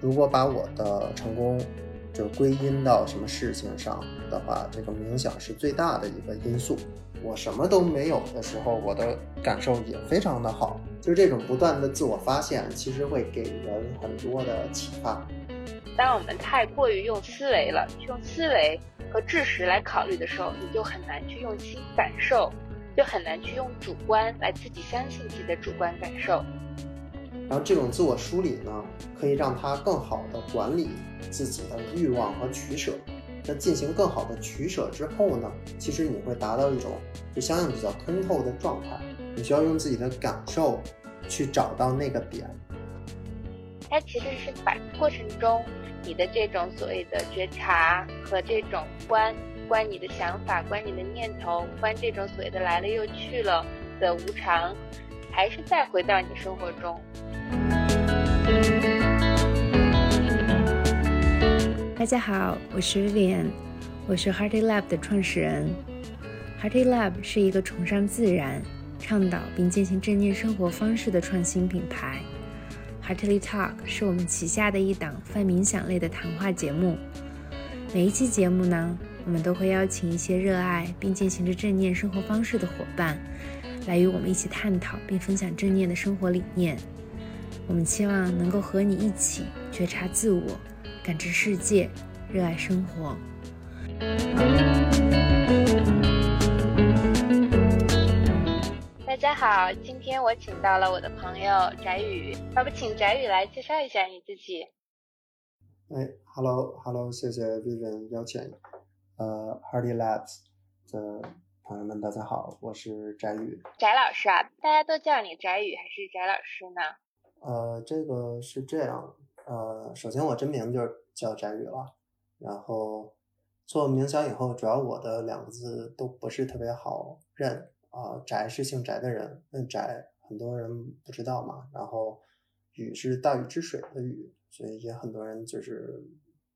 如果把我的成功就归因到什么事情上的话，这个冥想是最大的一个因素。我什么都没有的时候，我的感受也非常的好。就这种不断的自我发现，其实会给人很多的启发。当我们太过于用思维了，用思维和知识来考虑的时候，你就很难去用心感受，就很难去用主观来自己相信自己的主观感受。然后这种自我梳理呢，可以让他更好的管理自己的欲望和取舍。那进行更好的取舍之后呢，其实你会达到一种就相应比较通透的状态。你需要用自己的感受去找到那个点。它其实是把过程中你的这种所谓的觉察和这种观关你的想法、关你的念头、关这种所谓的来了又去了的无常，还是再回到你生活中。大家好，我是 Vivian，我是 Hearty Lab 的创始人。Hearty Lab 是一个崇尚自然、倡导并践行正念生活方式的创新品牌。Heartily Talk 是我们旗下的一档泛冥想类的谈话节目。每一期节目呢，我们都会邀请一些热爱并践行着正念生活方式的伙伴，来与我们一起探讨并分享正念的生活理念。我们期望能够和你一起觉察自我。感知世界，热爱生活。大家好，今天我请到了我的朋友翟宇，要不请翟宇来介绍一下你自己？哎，Hello，Hello，谢谢 Vivian 邀请。呃，Hardy Labs 的朋友们，大家好，我是翟宇。翟老师啊，大家都叫你翟宇还是翟老师呢？呃，这个是这样。呃，首先我真名就是叫翟宇了，然后做冥想以后，主要我的两个字都不是特别好认啊。翟是姓翟的人，那翟很多人不知道嘛。然后宇是大禹治水的禹，所以也很多人就是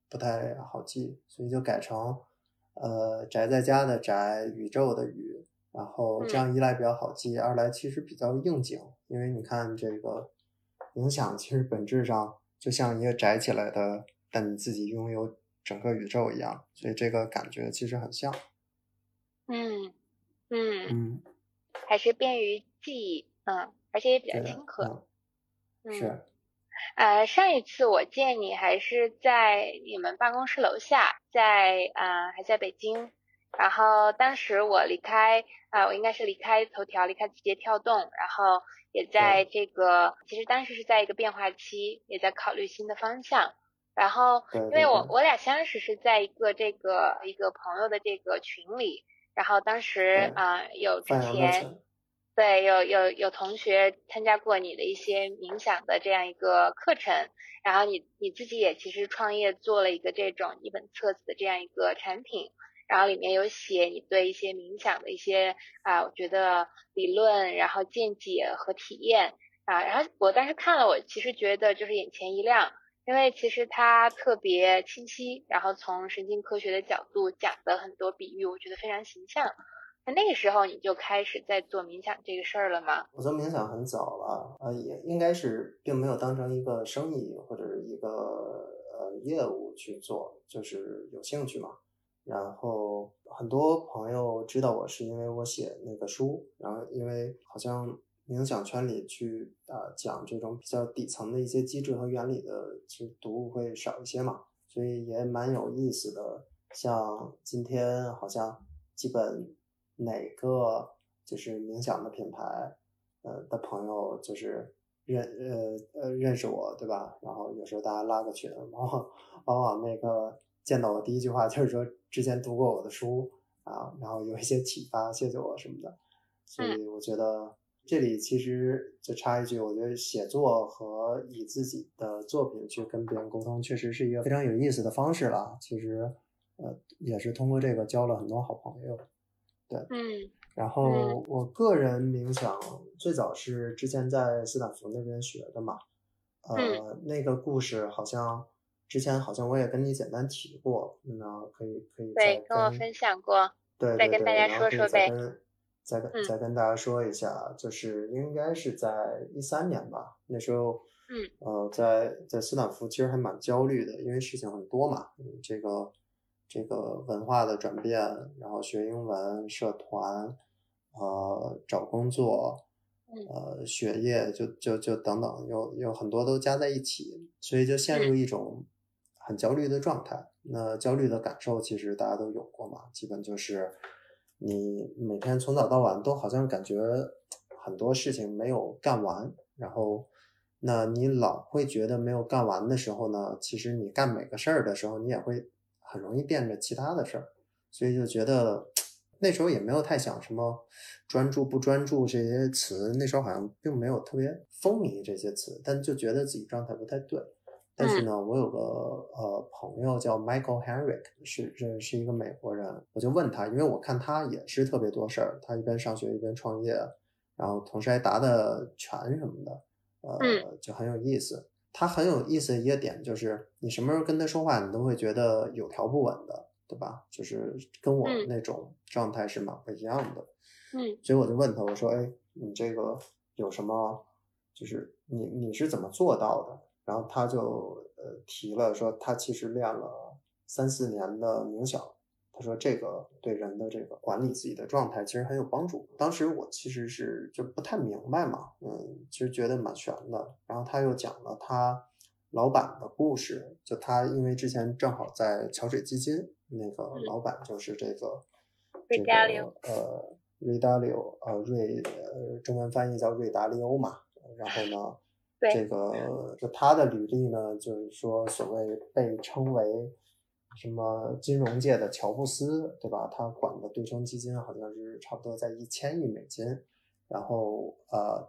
不太好记，所以就改成呃宅在家的宅，宇宙的宇。然后这样一来比较好记，二来其实比较应景，因为你看这个影响其实本质上。就像一个宅起来的，但你自己拥有整个宇宙一样，所以这个感觉其实很像。嗯嗯嗯，还是便于记忆，嗯，而且也比较亲和。是。呃，上一次我见你还是在你们办公室楼下，在啊还在北京，然后当时我离开啊，我应该是离开头条，离开字节跳动，然后。也在这个，其实当时是在一个变化期，也在考虑新的方向。然后，因为我我俩相识是在一个这个一个朋友的这个群里，然后当时啊有之前对有有有同学参加过你的一些冥想的这样一个课程，然后你你自己也其实创业做了一个这种一本册子的这样一个产品。然后里面有写你对一些冥想的一些啊，我觉得理论，然后见解和体验啊。然后我当时看了，我其实觉得就是眼前一亮，因为其实它特别清晰，然后从神经科学的角度讲的很多比喻，我觉得非常形象。那个时候你就开始在做冥想这个事儿了吗？我做冥想很早了，呃，也应该是并没有当成一个生意或者是一个呃业务去做，就是有兴趣嘛。然后很多朋友知道我是因为我写那个书，然后因为好像冥想圈里去啊讲这种比较底层的一些机制和原理的，其实读物会少一些嘛，所以也蛮有意思的。像今天好像基本哪个就是冥想的品牌，呃的朋友就是认呃呃认识我对吧？然后有时候大家拉个群，往往往往那个。见到我第一句话就是说之前读过我的书啊，然后有一些启发，谢谢我什么的。所以我觉得这里其实就插一句，我觉得写作和以自己的作品去跟别人沟通，确实是一个非常有意思的方式了。其实，呃，也是通过这个交了很多好朋友。对，嗯。然后我个人冥想最早是之前在斯坦福那边学的嘛，呃，那个故事好像。之前好像我也跟你简单提过，那可以可以对跟我分享过，对，再跟大家说说呗。再跟再跟大家说一下，就是应该是在一三年吧，那时候，嗯，呃，在在斯坦福其实还蛮焦虑的，因为事情很多嘛，嗯，这个这个文化的转变，然后学英文、社团，呃，找工作，呃，学业，就就就等等，有有很多都加在一起，所以就陷入一种很焦虑的状态。那焦虑的感受其实大家都有过嘛，基本就是。你每天从早到晚都好像感觉很多事情没有干完，然后，那你老会觉得没有干完的时候呢，其实你干每个事儿的时候，你也会很容易惦着其他的事儿，所以就觉得那时候也没有太想什么专注不专注这些词，那时候好像并没有特别风靡这些词，但就觉得自己状态不太对。但是呢，我有个呃朋友叫 Michael Henrik，是是是一个美国人，我就问他，因为我看他也是特别多事儿，他一边上学一边创业，然后同时还答的全什么的，呃，就很有意思。他很有意思的一个点就是，你什么时候跟他说话，你都会觉得有条不紊的，对吧？就是跟我那种状态是蛮不一样的。嗯，所以我就问他，我说，哎，你这个有什么？就是你你是怎么做到的？然后他就呃提了说，他其实练了三四年的冥想，他说这个对人的这个管理自己的状态其实很有帮助。当时我其实是就不太明白嘛，嗯，其实觉得蛮悬的。然后他又讲了他老板的故事，就他因为之前正好在桥水基金，那个老板就是这个这个呃瑞达利欧呃瑞呃中文翻译叫瑞达利欧嘛，然后呢。这个就他的履历呢，就是说所谓被称为什么金融界的乔布斯，对吧？他管的对冲基金好像是差不多在一千亿美金。然后呃，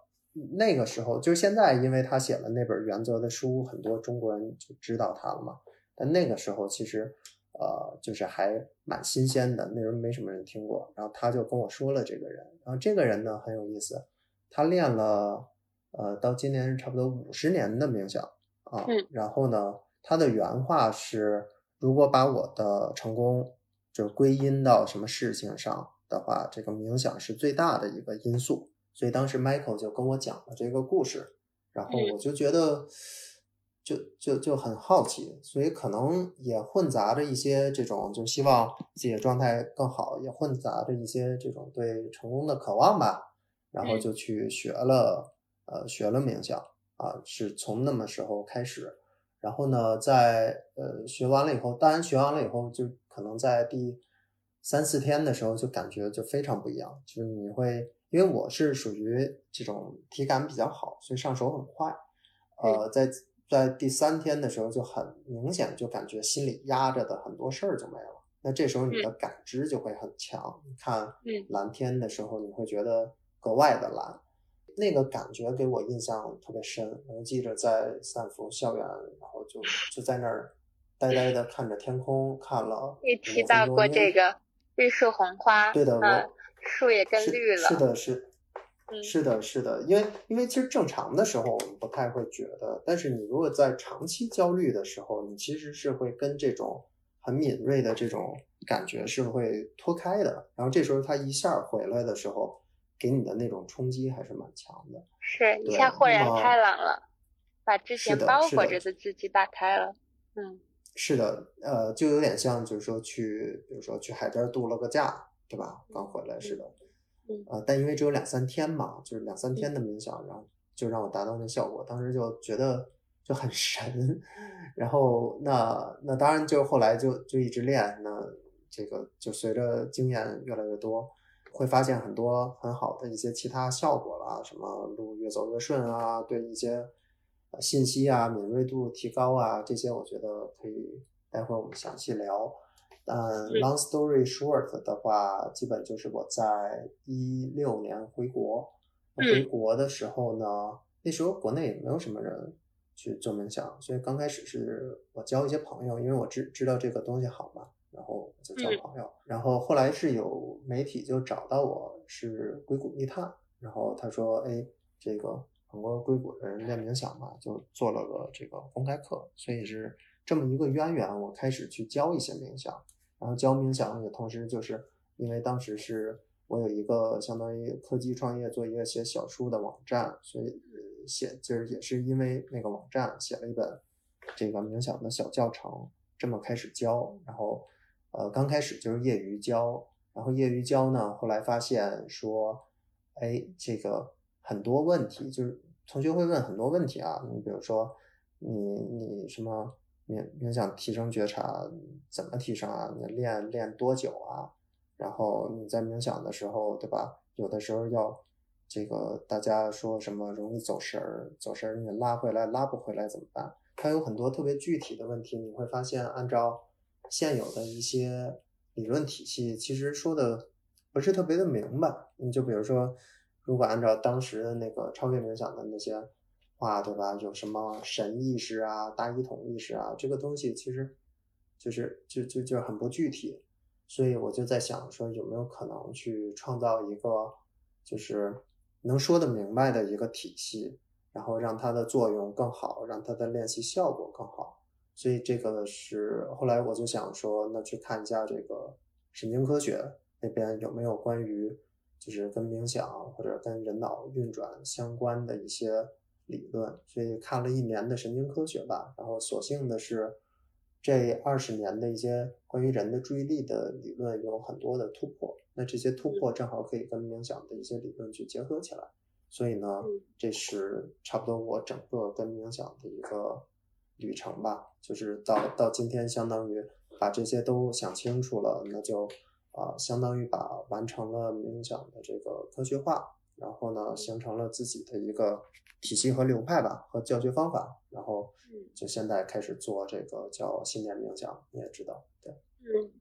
那个时候就是现在，因为他写了那本原则的书，很多中国人就知道他了嘛。但那个时候其实呃，就是还蛮新鲜的，那时候没什么人听过。然后他就跟我说了这个人，然后这个人呢很有意思，他练了。呃，到今年差不多五十年的冥想啊，然后呢，他的原话是：如果把我的成功就归因到什么事情上的话，这个冥想是最大的一个因素。所以当时 Michael 就跟我讲了这个故事，然后我就觉得，就就就很好奇，所以可能也混杂着一些这种，就希望自己的状态更好，也混杂着一些这种对成功的渴望吧，然后就去学了。呃，学了冥想啊，是从那么时候开始，然后呢，在呃学完了以后，当然学完了以后，就可能在第三四天的时候，就感觉就非常不一样，就是你会，因为我是属于这种体感比较好，所以上手很快，呃，在在第三天的时候就很明显，就感觉心里压着的很多事儿就没了，那这时候你的感知就会很强，你看蓝天的时候，你会觉得格外的蓝。那个感觉给我印象特别深，我记着在斯坦福校园，然后就就在那儿呆呆的看着天空，看了。你提到过这个绿树红花，对的，我树也更绿了。是的，是，是的，是的，因为因为其实正常的时候我们不太会觉得，但是你如果在长期焦虑的时候，你其实是会跟这种很敏锐的这种感觉是会脱开的，然后这时候它一下回来的时候。给你的那种冲击还是蛮强的，是一下豁然开朗了，把之前包裹着的自己打开了。嗯，是的，呃，就有点像，就是说去，比如说去海边度了个假，对吧？刚回来似的。嗯。呃，但因为只有两三天嘛，就是两三天的冥想，然后就让我达到那效果，当时就觉得就很 神。然后那那当然就后来就就一直练，那这个就随着经验越来越多。会发现很多很好的一些其他效果啦，什么路越走越顺啊，对一些信息啊敏锐度提高啊，这些我觉得可以待会儿我们详细聊。嗯，long story short 的话，基本就是我在一六年回国，回国的时候呢，那时候国内也没有什么人去做冥想，所以刚开始是我交一些朋友，因为我知知道这个东西好嘛。然后就交朋友，然后后来是有媒体就找到我，是硅谷密探，然后他说，哎，这个很多硅谷的人练冥想嘛，就做了个这个公开课，所以是这么一个渊源，我开始去教一些冥想，然后教冥想也同时就是因为当时是我有一个相当于科技创业做一个写小书的网站，所以写就是也是因为那个网站写了一本这个冥想的小教程，这么开始教，然后呃刚开始就是业余教，然后业余教呢，后来发现说，哎，这个很多问题就是同学会问很多问题啊，你比如说你你什么冥冥想提升觉察怎么提升啊？你练练多久啊？然后你在冥想的时候，对吧？有的时候要这个大家说什么容易走神儿，走神儿你拉回来拉不回来怎么办？它有很多特别具体的问题，你会发现按照现有的一些理论体系，其实说的不是特别的明白。你就比如说，如果按照当时的那个超越冥想的那些话，对吧？有什么神意识啊、大一统意识啊，这个东西其实就是就就就很不具体。所以我就在想说，有没有可能去创造一个，就是能说得明白的一个体系，然后让它的作用更好，让它的练习效果更好。所以这个是后来我就想说，那去看一下这个神经科学那边有没有关于，就是跟冥想或者跟人脑运转相关的一些理论。所以看了一年的神经科学吧，然后所幸的是。这二十年的一些关于人的注意力的理论有很多的突破，那这些突破正好可以跟冥想的一些理论去结合起来，所以呢，这是差不多我整个跟冥想的一个旅程吧，就是到到今天，相当于把这些都想清楚了，那就啊，相当于把完成了冥想的这个科学化，然后呢，形成了自己的一个。体系和流派吧，和教学方法，然后就现在开始做这个叫信念冥想，你也知道，对，嗯，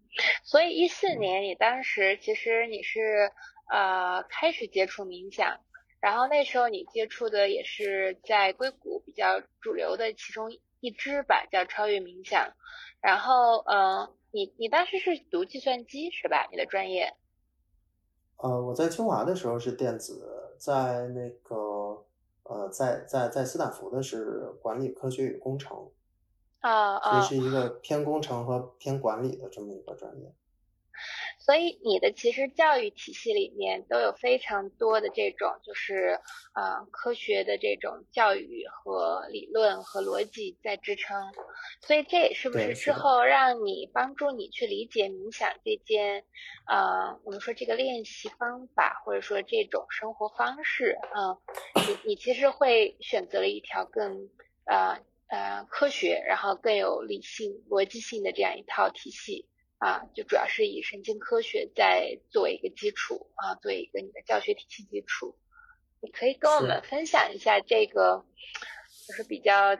所以一四年你当时其实你是呃开始接触冥想，然后那时候你接触的也是在硅谷比较主流的其中一支吧，叫超越冥想，然后嗯，你你当时是读计算机是吧？你的专业？呃，我在清华的时候是电子，在那个。呃，在在在斯坦福的是管理科学与工程，啊啊，所以是一个偏工程和偏管理的这么一个专业。所以你的其实教育体系里面都有非常多的这种，就是呃科学的这种教育和理论和逻辑在支撑。所以这也是不是之后让你帮助你去理解冥想这件，呃，我们说这个练习方法或者说这种生活方式，嗯，你你其实会选择了一条更呃呃科学，然后更有理性逻辑性的这样一套体系。啊，就主要是以神经科学在作为一个基础啊，作为一个你的教学体系基础。你可以跟我们分享一下这个，就是比较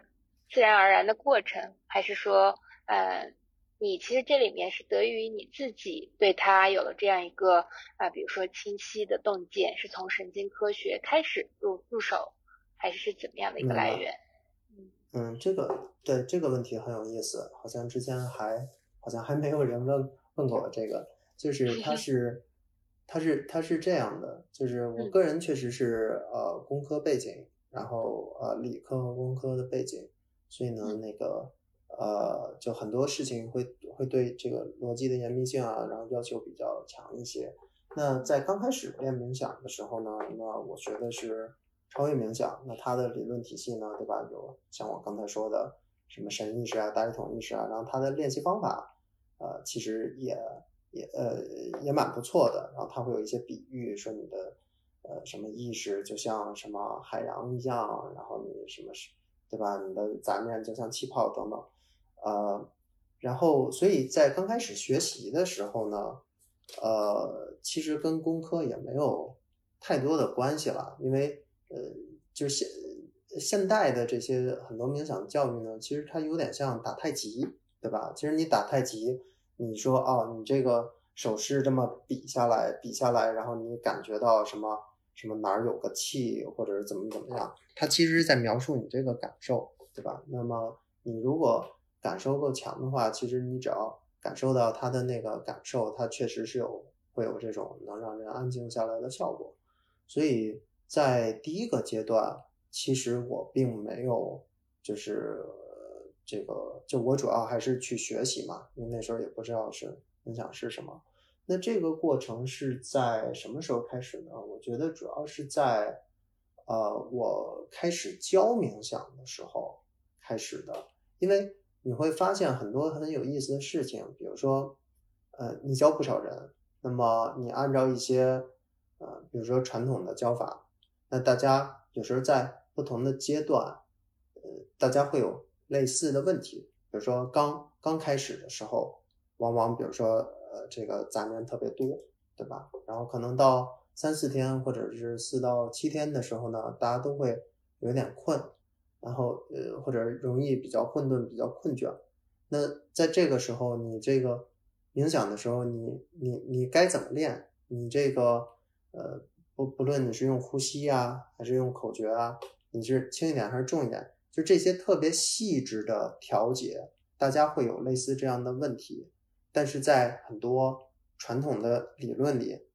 自然而然的过程，还是说，呃，你其实这里面是得益于你自己对它有了这样一个啊，比如说清晰的洞见，是从神经科学开始入入手，还是是怎么样的一个来源？嗯嗯，这个对这个问题很有意思，好像之前还。好像还没有人问问过我这个，就是他 是，他是他是这样的，就是我个人确实是呃工科背景，然后呃理科和工科的背景，所以呢那个呃就很多事情会会对这个逻辑的严密性啊，然后要求比较强一些。那在刚开始练冥想的时候呢，那我学的是超越冥想，那它的理论体系呢，对吧？有像我刚才说的什么神意识啊、大一统意识啊，然后它的练习方法。呃，其实也也呃也蛮不错的。然后他会有一些比喻，说你的呃什么意识就像什么海洋一样，然后你什么是对吧？你的杂念就像气泡等等。呃，然后所以在刚开始学习的时候呢，呃，其实跟工科也没有太多的关系了，因为呃，就是现现代的这些很多冥想教育呢，其实它有点像打太极。对吧？其实你打太极，你说哦，你这个手势这么比下来，比下来，然后你感觉到什么什么哪儿有个气，或者是怎么怎么样？它其实是在描述你这个感受，对吧？那么你如果感受够强的话，其实你只要感受到他的那个感受，他确实是有会有这种能让人安静下来的效果。所以在第一个阶段，其实我并没有就是。这个就我主要还是去学习嘛，因为那时候也不知道是冥想是什么，那这个过程是在什么时候开始呢？我觉得主要是在，呃，我开始教冥想的时候开始的。因为你会发现很多很有意思的事情，比如说，呃，你教不少人，那么你按照一些，呃，比如说传统的教法，那大家有时候在不同的阶段，呃，大家会有类似的问题，比如说刚刚开始的时候，往往比如说，呃，这个杂念特别多，对吧？然后可能到三四天或者是四到七天的时候呢，大家都会有点困。然后呃，或者容易比较混沌、比较困倦。那在这个时候，你这个冥想的时候，你你你该怎么练？你这个呃，不不论你是用呼吸啊，还是用口诀啊，你是轻一点还是重一点？就这些特别细致的调节，大家会有类似这样的问题。但是在很多传统的理论里，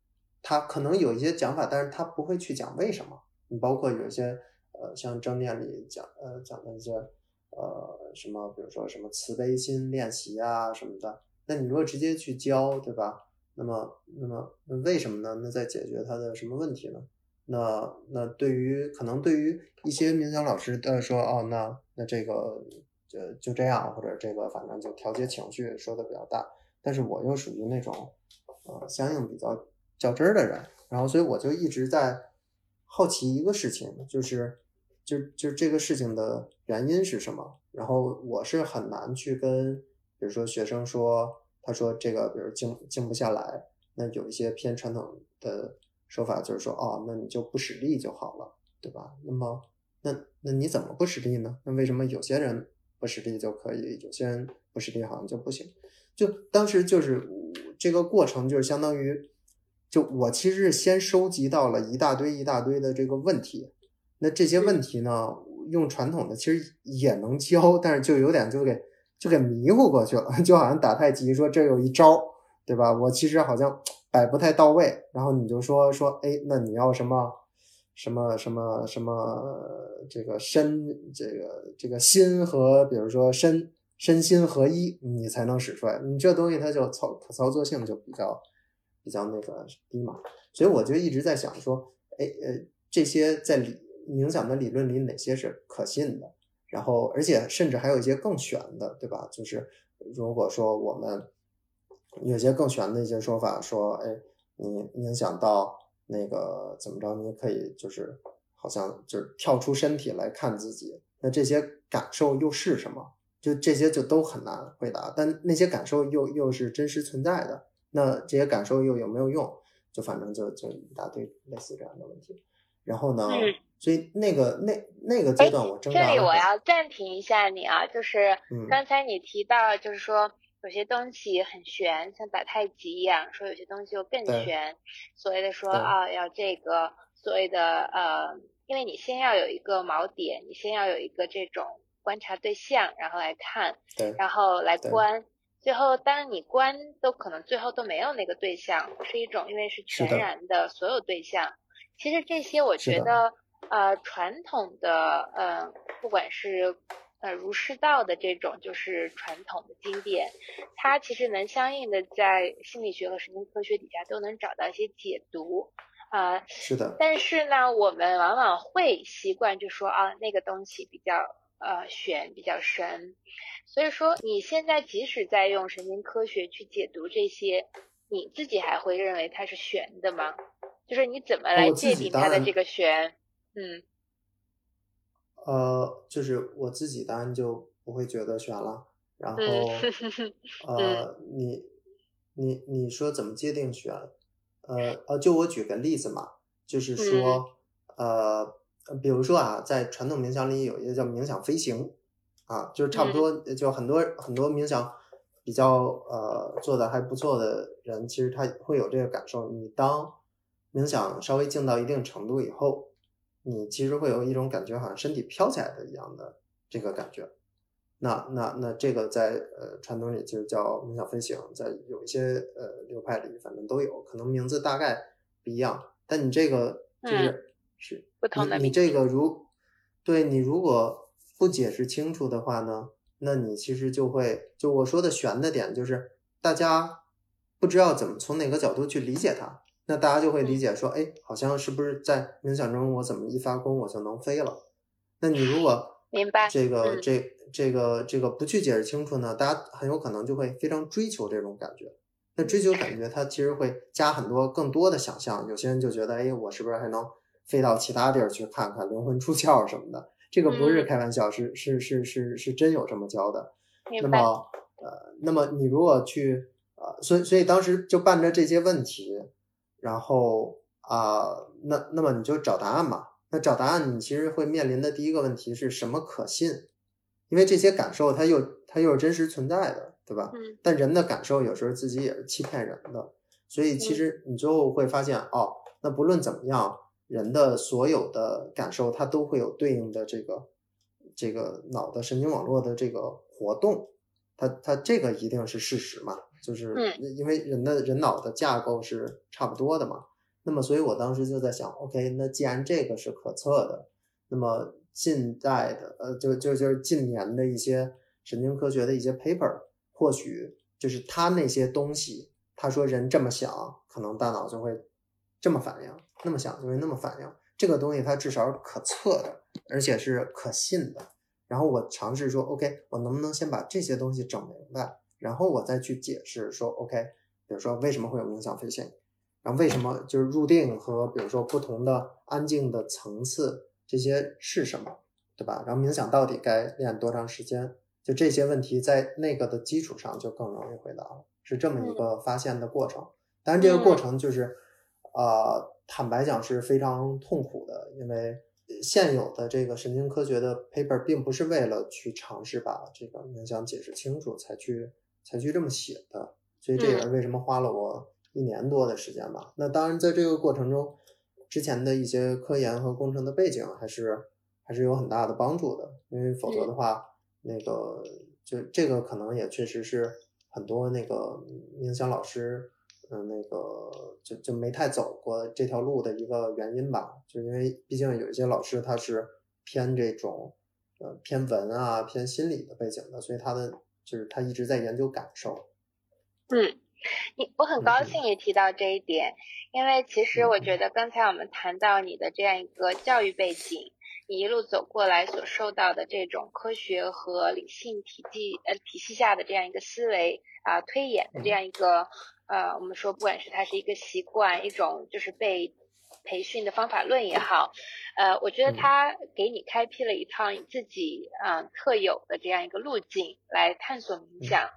它可能有一些讲法，但是它不会去讲为什么。你包括有些。呃，像正念里讲，呃，讲的一些，呃，什么，比如说什么慈悲心练习啊什么的，那你如果直接去教，对吧？那么，那么，那为什么呢？那在解决他的什么问题呢？那，那对于可能对于一些冥想老师的说，哦，那那这个就就这样，或者这个反正就调节情绪说的比较大，但是我又属于那种，呃，相应比较较真儿的人，然后所以我就一直在好奇一个事情，就是。就就这个事情的原因是什么？然后我是很难去跟，比如说学生说，他说这个，比如静静不下来，那有一些偏传统的说法，就是说，哦，那你就不使力就好了，对吧？那么，那那你怎么不使力呢？那为什么有些人不使力就可以，有些人不使力好像就不行？就当时就是这个过程，就是相当于，就我其实是先收集到了一大堆一大堆的这个问题。那这些问题呢？用传统的其实也能教，但是就有点就给就给迷糊过去了，就好像打太极说这有一招，对吧？我其实好像摆不太到位，然后你就说说，哎，那你要什么什么什么什么这个身这个这个心和比如说身身心合一，你才能使出来。你这东西它就操可操作性就比较比较那个低嘛，所以我就一直在想说，哎呃，这些在里。冥想的理论里哪些是可信的？然后，而且甚至还有一些更玄的，对吧？就是如果说我们有些更玄的一些说法，说，哎，你冥想到那个怎么着，你可以就是好像就是跳出身体来看自己，那这些感受又是什么？就这些就都很难回答。但那些感受又又是真实存在的，那这些感受又有没有用？就反正就就一大堆类似这样的问题。然后呢？所以那个那那个阶段我挣扎。这里我要暂停一下你啊，就是刚才你提到，就是说有些东西很玄，像打太极一样，说有些东西又更玄。所谓的说啊，要这个所谓的呃，因为你先要有一个锚点，你先要有一个这种观察对象，然后来看，然后来观，最后当你观都可能最后都没有那个对象，是一种因为是全然的所有对象。其实这些我觉得。呃，传统的呃，不管是呃儒释道的这种，就是传统的经典，它其实能相应的在心理学和神经科学底下都能找到一些解读啊。是的。但是呢，我们往往会习惯就说啊，那个东西比较呃玄，比较深。所以说，你现在即使在用神经科学去解读这些，你自己还会认为它是玄的吗？就是你怎么来界定它的这个玄？嗯，呃，就是我自己当然就不会觉得悬了。然后，呃，你你你说怎么界定悬？呃呃，就我举个例子嘛，就是说，呃，比如说啊，在传统冥想里有一个叫冥想飞行，啊，就是差不多就很多很多冥想比较呃做的还不错的人，其实他会有这个感受。你当冥想稍微静到一定程度以后。你其实会有一种感觉，好像身体飘起来的一样的这个感觉。那那那这个在呃传统里就叫冥想飞行，在有一些呃流派里，反正都有，可能名字大概不一样。但你这个就是是不同的。你这个如对你如果不解释清楚的话呢，那你其实就会就我说的悬的点就是大家不知道怎么从哪个角度去理解它，那大家就会理解说，哎，好像是不是在冥想中我怎么一发功我就能飞了？那你如果 明白这个嗯这这个这个不去解释清楚呢，大家很有可能就会非常追求这种感觉。那追求感觉，它其实会加很多更多的想象。有些人就觉得，哎，我是不是还能飞到其他地儿去看看灵魂出窍什么的？这个不是嗯开玩笑，是是是是是真有这么教的。那明白，么呃，那么你如果去呃，所以所以当时就伴着这些问题，然后啊、那那么你就找答案嘛。那找答案，你其实会面临的第一个问题是什么可信？因为这些感受它又它又是真实存在的，对吧？嗯但人的感受有时候自己也是欺骗人的，所以其实你最后会发现，哦，那不论怎么样，人的所有的感受，它都会有对应的这个这个脑的神经网络的这个活动，它它这个一定是事实嘛，就是嗯因为人的人脑的架构是差不多的嘛。那么，所以我当时就在想，OK，那既然这个是可测的，那么近代的呃，就就就是近年的一些神经科学的一些 paper，或许就是他那些东西，他说人这么想，可能大脑就会这么反应，那么想就会那么反应。这个东西它至少是可测的，而且是可信的。然后我尝试说，OK，我能不能先把这些东西整明白，然后我再去解释说，OK，比如说为什么会有冥想飞行，然后为什么就是入定和比如说不同的安静的层次这些是什么，对吧？然后冥想到底该练多长时间？就这些问题在那个的基础上就更容易回答了，是这么一个发现的过程。当然，这个过程就是，呃，坦白讲是非常痛苦的，因为现有的这个神经科学的 paper 并不是为了去尝试把这个冥想解释清楚才去才去这么写的，所以这也是为什么花了我一年多的时间吧。那当然，在这个过程中，之前的一些科研和工程的背景还是还是有很大的帮助的，因为否则的话，那个就这个可能也确实是很多那个冥想老师，嗯、那个就就没太走过这条路的一个原因吧，就因为毕竟有一些老师他是偏这种呃偏文啊偏心理的背景的，所以他的就是他一直在研究感受。嗯，你我很高嗯兴你提到这一点，因为其实我觉得刚才我们谈到你的这样一个教育背景，你一路走过来所受到的这种科学和理性体系呃体系下的这样一个思维啊、推演的这样一个呃，我们说不管是它是一个习惯，一种就是被培训的方法论也好，呃，我觉得嗯它给你开辟了一套你自己啊、特有的这样一个路径来探索冥想。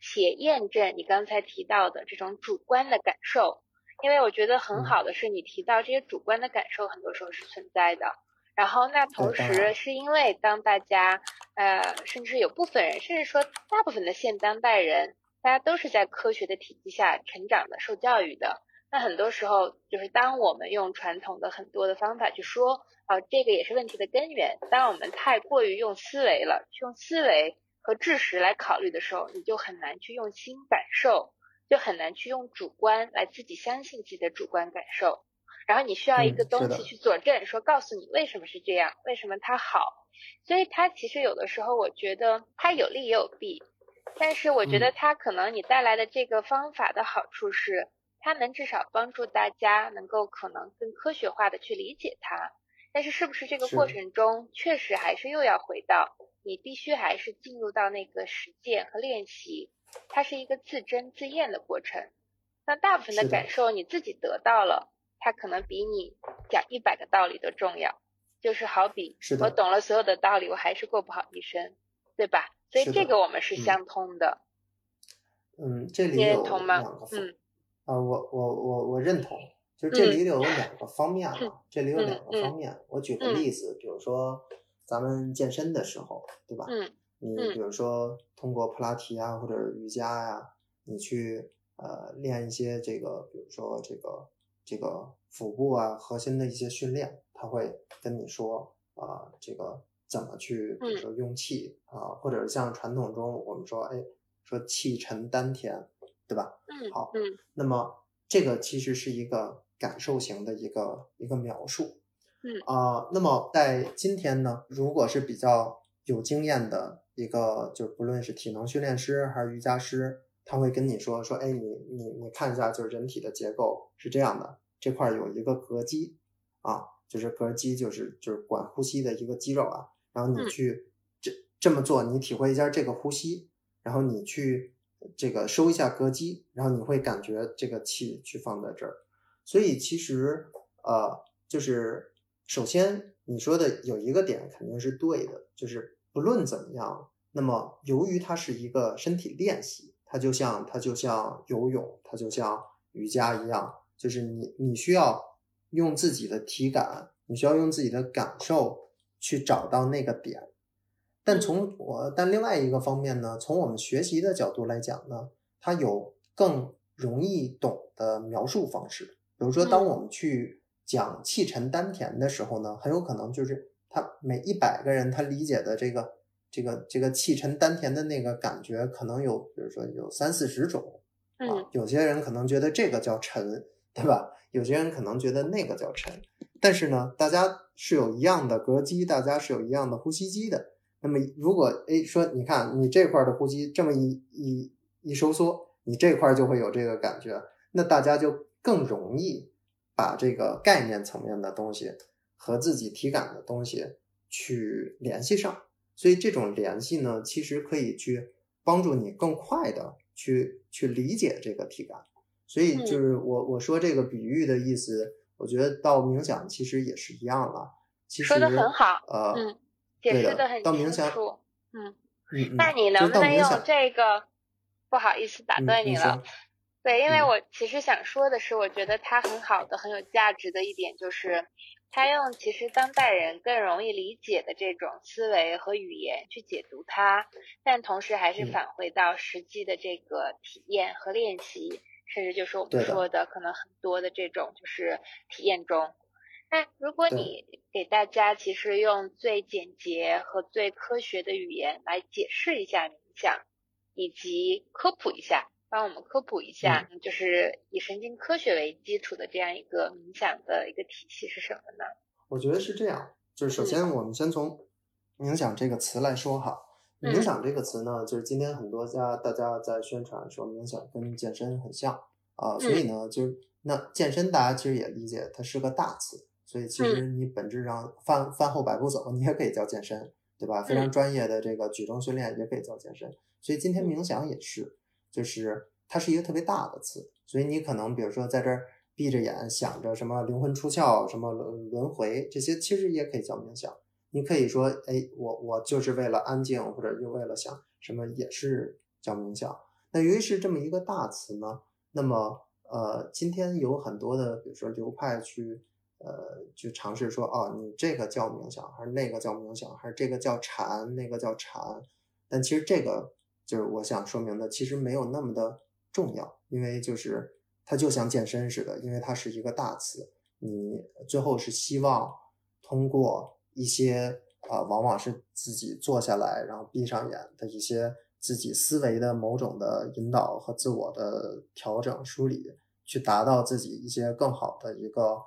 且验证你刚才提到的这种主观的感受，因为我觉得很嗯好的是你提到这些主观的感受很多时候是存在的。然后那同时是因为当大家呃，甚至有部分人，甚至说大部分的现当代人，大家都是在科学的体系下成长的、受教育的。那很多时候就是当我们用传统的很多的方法去说，啊、这个也是问题的根源。当我们太过于用思维了，用思维和知识来考虑的时候，你就很难去用心感受，就很难去用主观来自己相信自己的主观感受。然后你需要一个东西去佐证，说告诉你为什么是这样，为什么它好。所以它其实有的时候，我觉得它有利也有弊，但是我觉得嗯它可能你带来的这个方法的好处是，它能至少帮助大家能够可能更科学化的去理解它。但是是不是这个过程中确实还是又要回到你必须还是进入到那个实践和练习，它是一个自斟自验的过程。那大部分的感受你自己得到了，它可能比你讲一百个道理都重要。就是好比是我懂了所有的道理，我还是过不好一生，对吧？所以这个我们是嗯相通的，嗯，这里你认有同吗两个？方嗯啊，我我我我认同，就是这嗯里有两个方面嗯嘛，这里有嗯两个方面。我举个嗯例子，比如说咱们健身的时候，对吧？嗯你嗯比如说通过普拉提啊或者瑜伽呀、你去呃练一些这个，比如说这个这个腹部啊核心的一些训练，他会跟你说啊、这个怎么去，比如嗯说用气啊、或者像传统中我们说，哎，说气沉丹田，对吧？嗯好嗯那么这个其实是一个感受型的一个一个描述。嗯啊、那么在今天呢，如果是比较有经验的一个，就不论是体能训练师还是瑜伽师，他会跟你说说，哎，你你你看一下，就是人体的结构是这样的，这块有一个膈肌啊，就是膈肌就是就是管呼吸的一个肌肉啊，然后你去这这么做，你体会一下这个呼吸，然后你去这个收一下膈肌，然后你会感觉这个气去放在这儿，所以其实呃，就是首先你说的有一个点肯定是对的，就是不论怎么样，那么由于它是一个身体练习。它就像它就像游泳，它就像瑜伽一样，就是你你需要用自己的体感，你需要用自己的感受去找到那个点。但从我但另外一个方面呢，从我们学习的角度来讲呢，它有更容易懂的描述方式。比如说，当我们去讲气沉丹田的时候呢，很有可能就是他每一百个人他理解的这个。这个这个气沉丹田的那个感觉，可能有，比如说有三四十种啊。有些人可能觉得这个叫沉，对吧？有些人可能觉得那个叫沉。但是呢，大家是有一样的膈肌，大家是有一样的呼吸肌的。那么，如果哎说，你看你这块的呼吸这么一一一收缩，你这块就会有这个感觉，那大家就更容易把这个概念层面的东西和自己体感的东西去联系上。所以这种联系呢，其实可以去帮助你更快的去去理解这个体感。所以就是我我说这个比喻的意思，我觉得到冥想其实也是一样了。其实说的很好，呃，嗯，解释的很清楚，嗯。那你能不能用这个？不好意思打断你了。对，因为我其实想说的是，我觉得它很好的、很有价值的一点就是。它用其实当代人更容易理解的这种思维和语言去解读它，但同时还是返回到实际的这个体验和练习，甚至就是我们说的可能很多的这种就是体验中。那如果你给大家其实用最简洁和最科学的语言来解释一下冥想，以及科普一下。帮我们科普一下，就是以神经科学为基础的这样一个冥想的一个体系是什么呢？我觉得是这样，就是首先我们先从冥想这个词来说哈。冥想这个词呢，就是今天很多家大家在宣传说冥想跟健身很像啊，所以呢，就是那健身大家其实也理解它是个大词，所以其实你本质上饭饭后百步走，你也可以叫健身，对吧？非常专业的这个举重训练也可以叫健身，所以今天冥想也是。就是它是一个特别大的词，所以你可能比如说在这儿闭着眼想着什么灵魂出窍、什么轮轮回这些，其实也可以叫冥想。你可以说，哎，我我就是为了安静，或者就为了想什么，也是叫冥想。那由于是这么一个大词呢，那么呃，今天有很多的，比如说流派去呃去尝试说，哦，你这个叫冥想，还是那个叫冥想，还是这个叫禅，那个叫禅？但其实这个。就是我想说明的，其实没有那么的重要，因为就是它就像健身似的，因为它是一个大词，你最后是希望通过一些啊，往往是自己坐下来，然后闭上眼的一些自己思维的某种的引导和自我的调整梳理，去达到自己一些更好的一个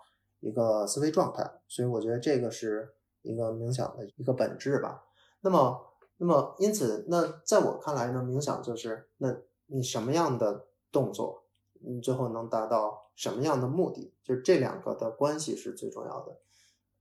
一个思维状态。所以我觉得这个是一个冥想的一个本质吧。那么。那么，因此，那在我看来呢，冥想就是，那你什么样的动作，你最后能达到什么样的目的，就是这两个的关系是最重要的。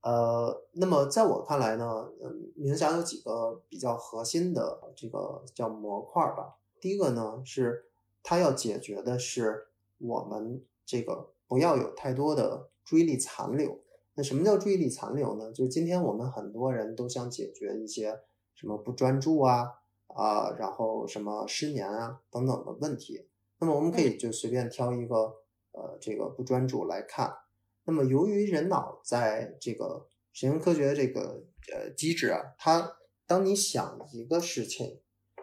呃，那么在我看来呢，冥想有几个比较核心的这个叫模块吧。第一个呢，是它要解决的是我们这个不要有太多的注意力残留。那什么叫注意力残留呢？就是今天我们很多人都想解决一些。什么不专注啊啊，然后什么失眠啊等等的问题，那么我们可以就随便挑一个呃这个不专注来看。那么由于人脑在这个神经科学这个呃机制啊，它当你想一个事情，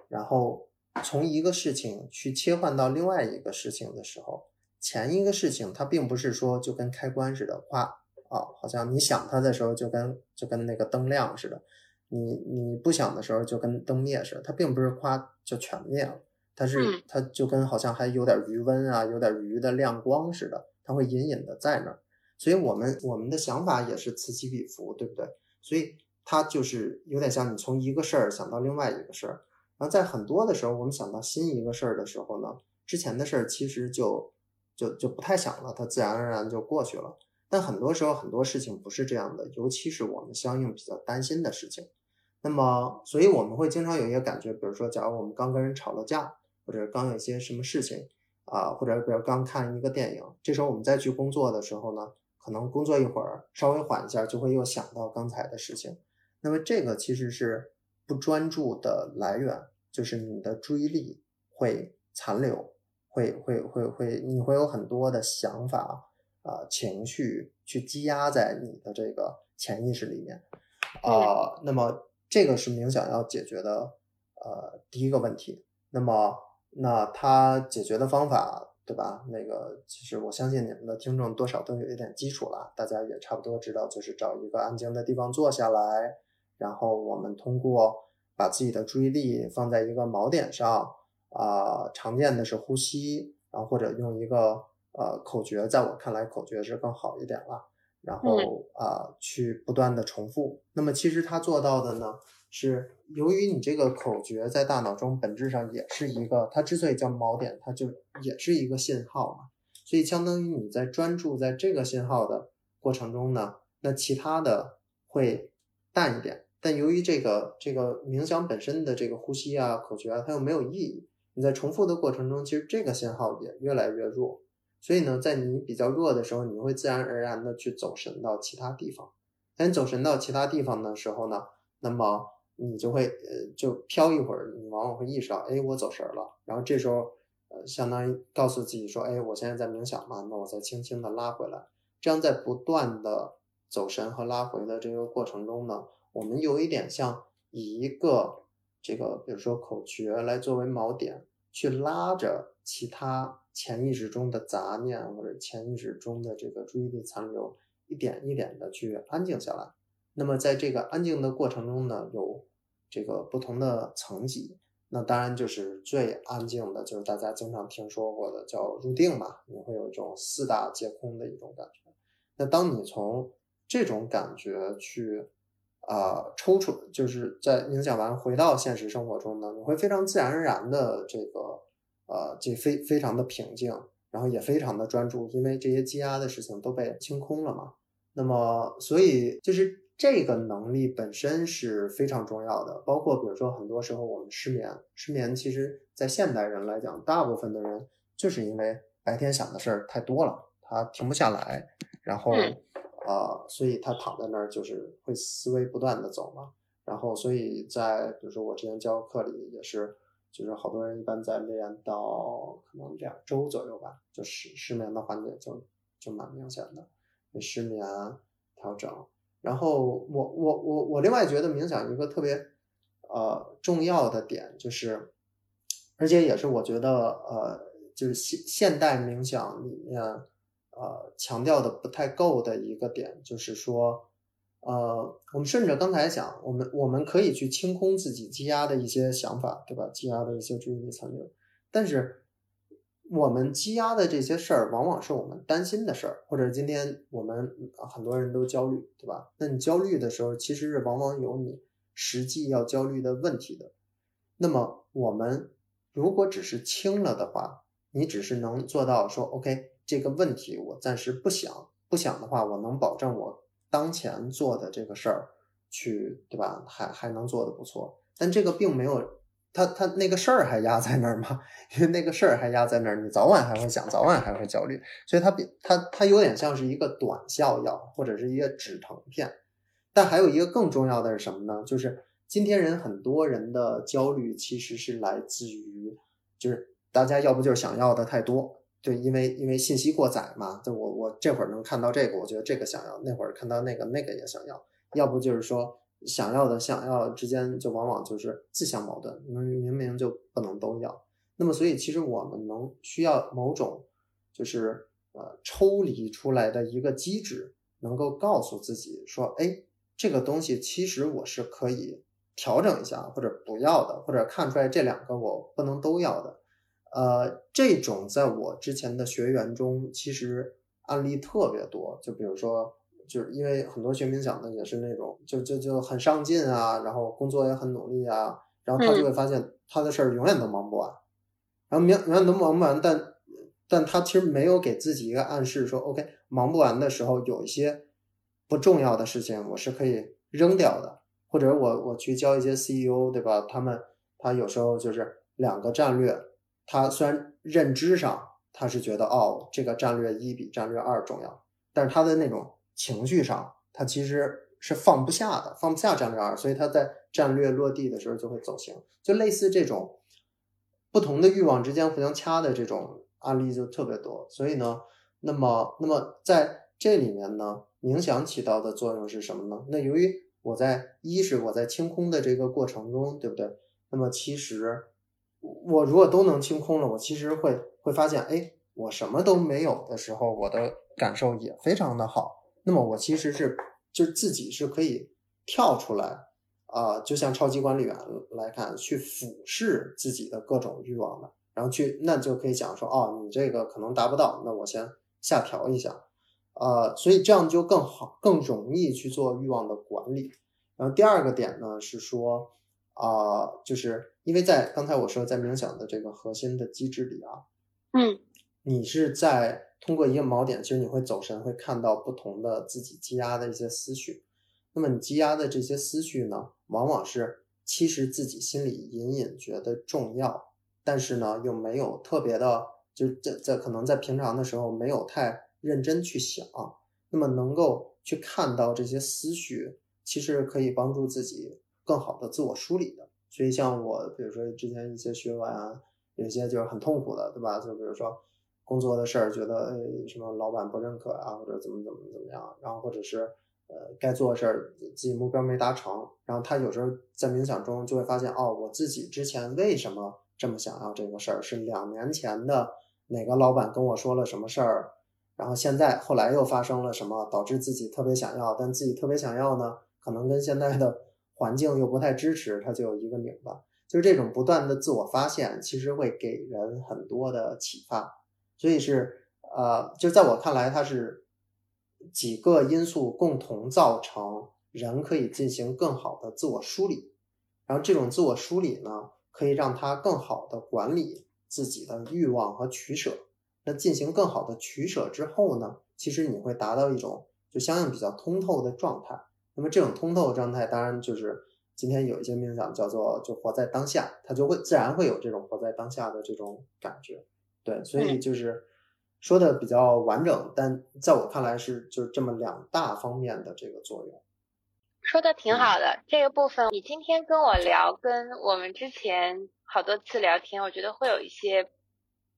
然后从一个事情去切换到另外一个事情的时候，前一个事情它并不是说就跟开关似的，哗啊，好像你想它的时候就跟就跟那个灯亮似的。你你不想的时候就跟灯灭似的，它并不是夸就全灭了，它是它就跟好像还有点余温啊，有点余的亮光似的，它会隐隐的在那儿。所以我们我们的想法也是此起彼伏，对不对？所以它就是有点像你从一个事儿想到另外一个事儿，然后在很多的时候，我们想到新一个事儿的时候呢，之前的事儿其实就就就不太想了，它自然而然就过去了。但很多时候很多事情不是这样的，尤其是我们相应比较担心的事情。那么，所以我们会经常有一个感觉，比如说，假如我们刚跟人吵了架，或者刚有一些什么事情啊，或者比如刚看一个电影，这时候我们再去工作的时候呢，可能工作一会儿稍微缓一下，就会又想到刚才的事情。那么这个其实是不专注的来源，就是你的注意力会残留，会会会会，你会有很多的想法。啊，情绪去积压在你的这个潜意识里面，啊，那么这个是冥想要解决的呃第一个问题。那么，那它解决的方法，对吧？那个其实我相信你们的听众多少都有一点基础了，大家也差不多知道，就是找一个安静的地方坐下来，然后我们通过把自己的注意力放在一个锚点上，啊，常见的是呼吸，然后或者用一个。呃，口诀在我看来，口诀是更好一点了。然后啊，去不断的重复。那么其实他做到的呢，是由于你这个口诀在大脑中本质上也是一个，它之所以叫锚点，它就也是一个信号嘛。所以相当于你在专注在这个信号的过程中呢，那其他的会淡一点。但由于这个这个冥想本身的这个呼吸啊、口诀啊，它又没有意义。你在重复的过程中，其实这个信号也越来越弱。所以呢，在你比较弱的时候，你会自然而然的去走神到其他地方。当你走神到其他地方的时候呢，那么你就会呃就飘一会儿，你往往会意识到，哎，我走神了。然后这时候呃，相当于告诉自己说，哎，我现在在冥想嘛，那我再轻轻的拉回来。这样在不断的走神和拉回的这个过程中呢，我们有一点像以一个这个比如说口诀来作为锚点，去拉着其他。潜意识中的杂念或者潜意识中的这个注意力残留，一点一点的去安静下来。那么在这个安静的过程中呢，有这个不同的层级。那当然就是最安静的，就是大家经常听说过的叫入定嘛，你会有一种四大皆空的一种感觉。那当你从这种感觉去啊抽出，就是在冥想完回到现实生活中呢，你会非常自然而然的这个。呃，这非非常的平静，然后也非常的专注，因为这些积压的事情都被清空了嘛。那么，所以就是这个能力本身是非常重要的。包括比如说，很多时候我们失眠，失眠其实在现代人来讲，大部分的人就是因为白天想的事儿太多了，他停不下来，然后呃，所以他躺在那儿就是会思维不断的走嘛。然后，所以在比如说我之前教课里也是。就是好多人一般在练到可能两周左右吧，就失失眠的缓解就就蛮明显的，失眠调整。然后我我我我另外觉得冥想一个特别呃重要的点就是，而且也是我觉得呃就是现现代冥想里面呃强调的不太够的一个点，就是说。呃，我们顺着刚才讲，我们我们可以去清空自己积压的一些想法，对吧？积压的一些注意力残留。但是，我们积压的这些事儿，往往是我们担心的事儿，或者今天我们很多人都焦虑，对吧？那你焦虑的时候，其实是往往有你实际要焦虑的问题的。那么，我们如果只是清了的话，你只是能做到说，OK，这个问题我暂时不想，不想的话，我能保证我。当前做的这个事儿，去对吧？还还能做的不错，但这个并没有他他那个事儿还压在那儿吗？因为那个事儿还压在那儿，你早晚还会想，早晚还会焦虑，所以它比它它有点像是一个短效药或者是一个止疼片。但还有一个更重要的是什么呢？就是今天人很多人的焦虑其实是来自于，就是大家要不就是想要的太多。对，因为因为信息过载嘛，就我我这会儿能看到这个，我觉得这个想要；那会儿看到那个，那个也想要。要不就是说，想要的想要之间就往往就是自相矛盾，明明明就不能都要。那么，所以其实我们能需要某种就是呃抽离出来的一个机制，能够告诉自己说，哎，这个东西其实我是可以调整一下，或者不要的，或者看出来这两个我不能都要的。呃，这种在我之前的学员中，其实案例特别多。就比如说，就是因为很多学冥想的也是那种，就就就很上进啊，然后工作也很努力啊，然后他就会发现他的事儿永远都忙不完，然后明永远都忙不完，但但他其实没有给自己一个暗示说，OK，忙不完的时候有一些不重要的事情我是可以扔掉的，或者我我去教一些 CEO，对吧？他们他有时候就是两个战略，他虽然认知上他是觉得哦，这个战略一比战略二重要，但是他的那种情绪上，他其实。是放不下的，放不下战略二，所以他在战略落地的时候就会走形，就类似这种不同的欲望之间互相掐的这种案例就特别多。所以呢，那么那么在这里面呢，冥想起到的作用是什么呢？那由于我在一是我在清空的这个过程中，对不对？那么其实我如果都能清空了，我其实会会发现，哎，我什么都没有的时候，我的感受也非常的好。那么我其实是。就是自己是可以跳出来啊，就像超级管理员来看，去俯视自己的各种欲望的，然后去那就可以讲说，哦，你这个可能达不到，那我先下调一下，呃，所以这样就更好，更容易去做欲望的管理。然后第二个点呢是说，啊，就是因为在刚才我说在冥想的这个核心的机制里啊，嗯，你是在。通过一个锚点，其实你会走神，会看到不同的自己积压的一些思绪。那么你积压的这些思绪呢，往往是其实自己心里隐隐觉得重要，但是呢又没有特别的，就在在可能在平常的时候没有太认真去想。那么能够去看到这些思绪，其实可以帮助自己更好的自我梳理的。所以像我，比如说之前一些学员啊，有些就是很痛苦的，对吧？就比如说。工作的事儿，觉得呃什么老板不认可啊，或者怎么怎么怎么样，然后或者是呃该做的事儿自己目标没达成，然后他有时候在冥想中就会发现，哦，我自己之前为什么这么想要这个事儿，是两年前的哪个老板跟我说了什么事儿，然后现在后来又发生了什么，导致自己特别想要，但自己特别想要呢，可能跟现在的环境又不太支持，他就有一个拧巴，就是这种不断的自我发现，其实会给人很多的启发。所以是，呃，就在我看来，它是几个因素共同造成人可以进行更好的自我梳理，然后这种自我梳理呢，可以让他更好的管理自己的欲望和取舍。那进行更好的取舍之后呢，其实你会达到一种就相应比较通透的状态。那么这种通透的状态，当然就是今天有一些冥想叫做就活在当下，它就会自然会有这种活在当下的这种感觉。对，所以就是说的比较完整，但在我看来是就是这么两大方面的这个作用。说的挺好的，这个部分你今天跟我聊，跟我们之前好多次聊天，我觉得会有一些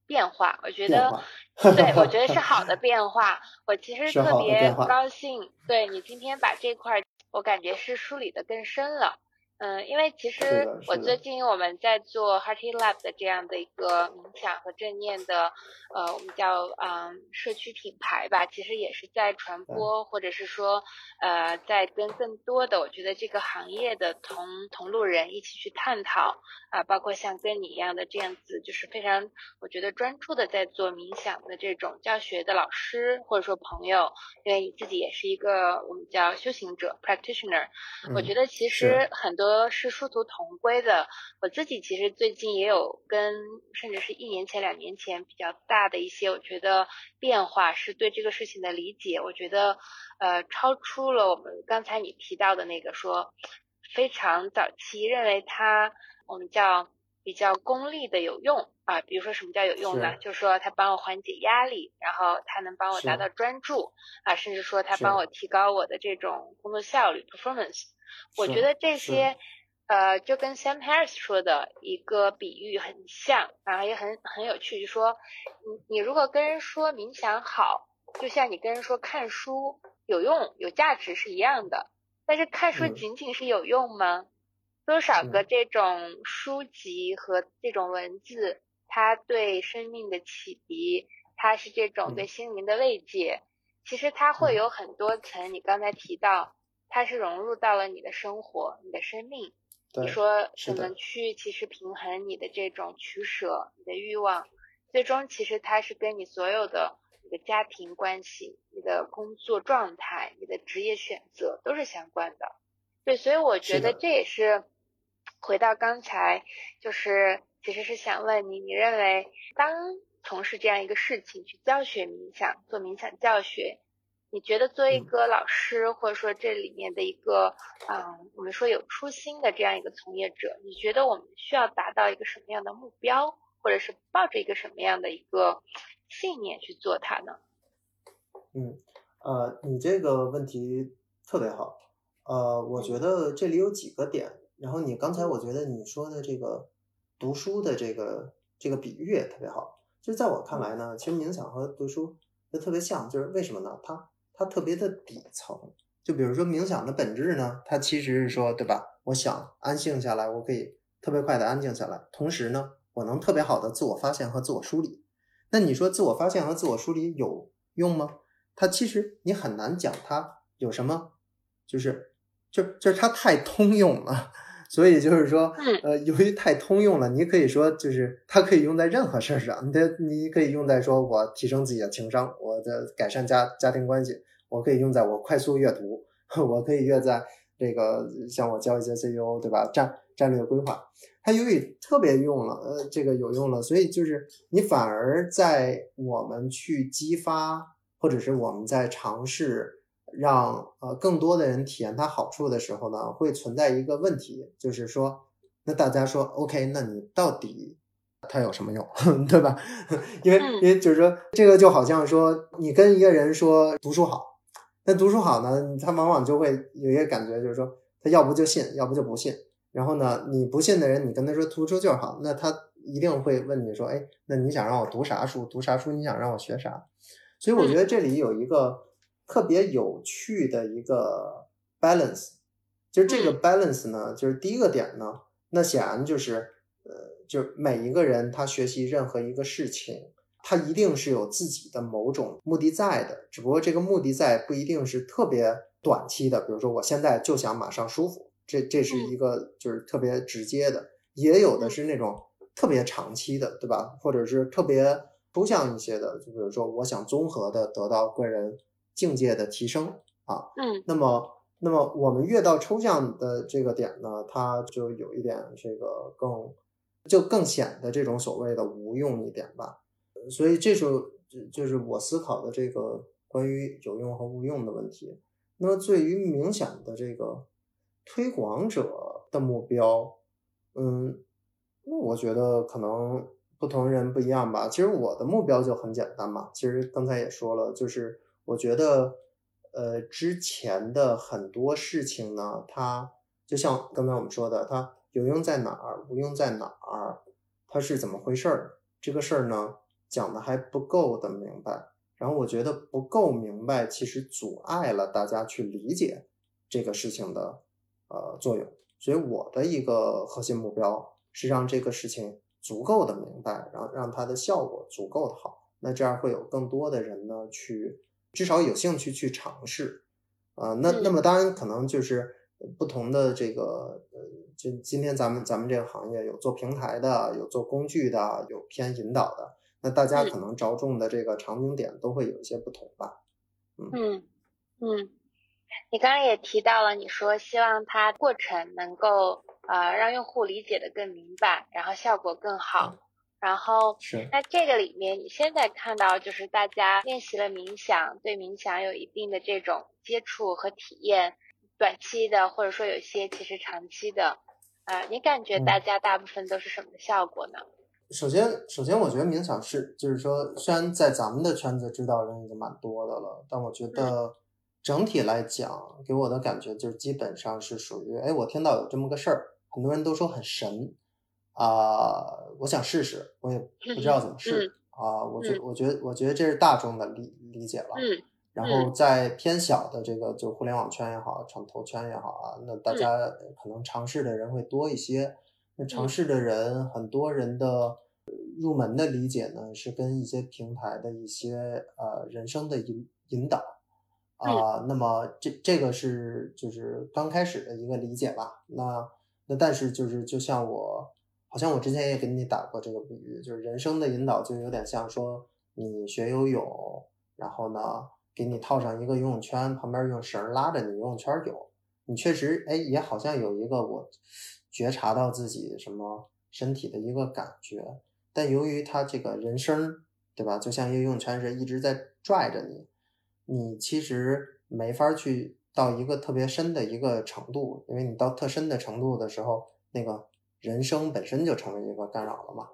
变化。我觉得，对，我觉得是好的 变化。我其实特别高兴，对你今天把这块，我感觉是梳理的更深了。嗯，因为其实我最近我们在做 Hearty Lab 的这样的一个冥想和正念的，呃，我们叫嗯社区品牌吧，其实也是在传播，或者是说呃在跟更多的我觉得这个行业的同同路人一起去探讨啊，包括像跟你一样的这样子，就是非常我觉得专注的在做冥想的这种教学的老师或者说朋友，因为你自己也是一个我们叫修行者 practitioner，我觉得其实很多。和是殊途同归的。我自己其实最近也有跟，甚至是一年前、两年前比较大的一些，我觉得变化是对这个事情的理解。我觉得，呃，超出了我们刚才你提到的那个说，非常早期认为它我们叫比较功利的有用啊。比如说什么叫有用呢？就是说它帮我缓解压力，然后它能帮我达到专注啊，甚至说它帮我提高我的这种工作效率 （performance）。我觉得这些，呃，就跟 Sam Harris 说的一个比喻很像，然后也很很有趣，就说你你如果跟人说冥想好，就像你跟人说看书有用有价值是一样的。但是看书仅仅是有用吗？多少个这种书籍和这种文字，它对生命的启迪，它是这种对心灵的慰藉，其实它会有很多层。你刚才提到。它是融入到了你的生活、你的生命。你说怎么去其实平衡你的这种取舍、你的欲望，最终其实它是跟你所有的你的家庭关系、你的工作状态、你的职业选择都是相关的。对，所以我觉得这也是回到刚才，就是其实是想问你，你认为当从事这样一个事情去教学冥想，做冥想教学，你觉得作为一个老师，或者说这里面的一个，嗯，我们说有初心的这样一个从业者，你觉得我们需要达到一个什么样的目标，或者是抱着一个什么样的一个信念去做它呢？嗯，呃，你这个问题特别好，呃，我觉得这里有几个点，然后你刚才我觉得你说的这个读书的这个这个比喻也特别好。就在我看来呢，其实冥想和读书就特别像，就是为什么呢？它它特别的底层。就比如说冥想的本质呢，它其实是说，对吧？我想安静下来，我可以特别快的安静下来，同时呢，我能特别好的自我发现和自我梳理。那你说自我发现和自我梳理有用吗？它其实你很难讲它有什么，就是就就是它太通用了。所以就是说，呃，由于太通用了，你可以说就是它可以用在任何事儿上。你的你可以用在说我提升自己的情商，我的改善家家庭关系，我可以用在我快速阅读，我可以用在这个像我教一些 CEO 对吧？战战略规划，它由于特别用了，呃，这个有用了，所以就是你反而在我们去激发，或者是我们在尝试。让呃更多的人体验它好处的时候呢，会存在一个问题，就是说，那大家说 OK，那你到底它有什么用，对吧？因为因为就是说，这个就好像说，你跟一个人说读书好，那读书好呢，他往往就会有一个感觉，就是说，他要不就信，要不就不信。然后呢，你不信的人，你跟他说读书就是好，那他一定会问你说，哎，那你想让我读啥书？读啥书？你想让我学啥？所以我觉得这里有一个。特别有趣的一个 balance，就是这个 balance 呢，就是第一个点呢，那显然就是呃，就是每一个人他学习任何一个事情，他一定是有自己的某种目的在的，只不过这个目的在不一定是特别短期的，比如说我现在就想马上舒服，这这是一个就是特别直接的，也有的是那种特别长期的，对吧？或者是特别抽象一些的，就比如说我想综合的得到个人。境界的提升啊，嗯，那么，那么我们越到抽象的这个点呢，它就有一点这个更，就更显得这种所谓的无用一点吧。所以这时候就就是我思考的这个关于有用和无用的问题。那么对于明显的这个推广者的目标，嗯，那我觉得可能不同人不一样吧。其实我的目标就很简单嘛，其实刚才也说了，就是。我觉得，呃，之前的很多事情呢，它就像刚才我们说的，它有用在哪儿，无用在哪儿，它是怎么回事儿？这个事儿呢，讲的还不够的明白。然后我觉得不够明白，其实阻碍了大家去理解这个事情的呃作用。所以我的一个核心目标是让这个事情足够的明白，然后让它的效果足够的好。那这样会有更多的人呢去。至少有兴趣去尝试，啊，那那么当然可能就是不同的这个，呃，就今天咱们咱们这个行业有做平台的，有做工具的，有偏引导的，那大家可能着重的这个场景点都会有一些不同吧。嗯嗯，你刚刚也提到了，你说希望它过程能够呃让用户理解的更明白，然后效果更好。然后是那这个里面，你现在看到就是大家练习了冥想，对冥想有一定的这种接触和体验，短期的或者说有些其实长期的，啊，你感觉大家大部分都是什么效果呢？首先，首先我觉得冥想是，就是说，虽然在咱们的圈子知道人已经蛮多的了，但我觉得整体来讲，给我的感觉就是基本上是属于，哎，我听到有这么个事儿，很多人都说很神。啊，我想试试，我也不知道怎么试啊。我觉，我觉得，我觉得这是大众的理理解了。嗯。然后在偏小的这个，就互联网圈也好，创投圈也好啊，那大家可能尝试的人会多一些。那尝试的人，很多人的入门的理解呢，是跟一些平台的一些呃人生的引引导啊。那么这这个是就是刚开始的一个理解吧。那那但是就是就像我。好像我之前也给你打过这个比喻，就是人生的引导就有点像说你学游泳，然后呢给你套上一个游泳圈，旁边用绳拉着你游泳圈游。你确实哎也好像有一个我觉察到自己什么身体的一个感觉，但由于他这个人声，对吧？就像一个游泳圈是一直在拽着你，你其实没法去到一个特别深的一个程度，因为你到特深的程度的时候，那个人生本身就成为一个干扰了嘛。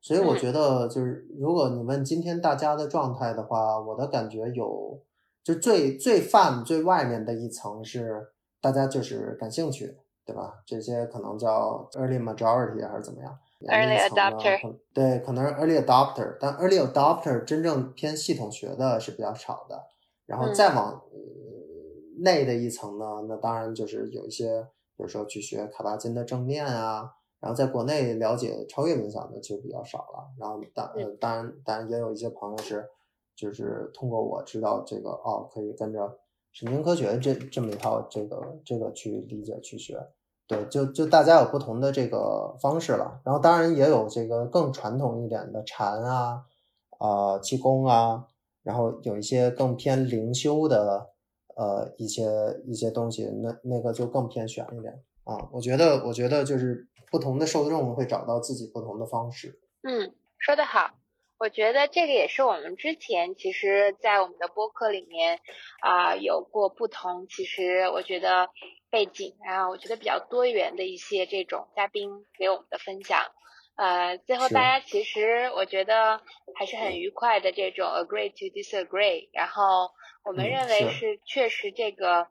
所以我觉得，就是如果你问今天大家的状态的话，我的感觉有，就最最泛最外面的一层是大家就是感兴趣。对吧？这些可能叫 early majority 还是怎么样？early adopter 对，可能是 early adopter，但 early adopter 真正偏系统学的是比较少的。然后再往内的一层呢，那当然就是有一些，比如说去学卡巴金的正念啊，然后在国内了解超越冥想的其实比较少了。然后当呃当然当然也有一些朋友是，就是通过我知道这个哦，可以跟着神经科学这这么一套这个这个去理解去学。对，就就大家有不同的这个方式了，然后当然也有这个更传统一点的禅啊，啊气功啊，然后有一些更偏灵修的，呃一些一些东西，那那个就更偏玄一点啊。我觉得，我觉得就是不同的受众会找到自己不同的方式。嗯，说得好，我觉得这个也是我们之前其实在我们的播客里面啊有过不同，其实我觉得。背景，啊我觉得比较多元的一些这种嘉宾给我们的分享，呃，最后大家其实我觉得还是很愉快的这种 agree to disagree，然后我们认为是确实这个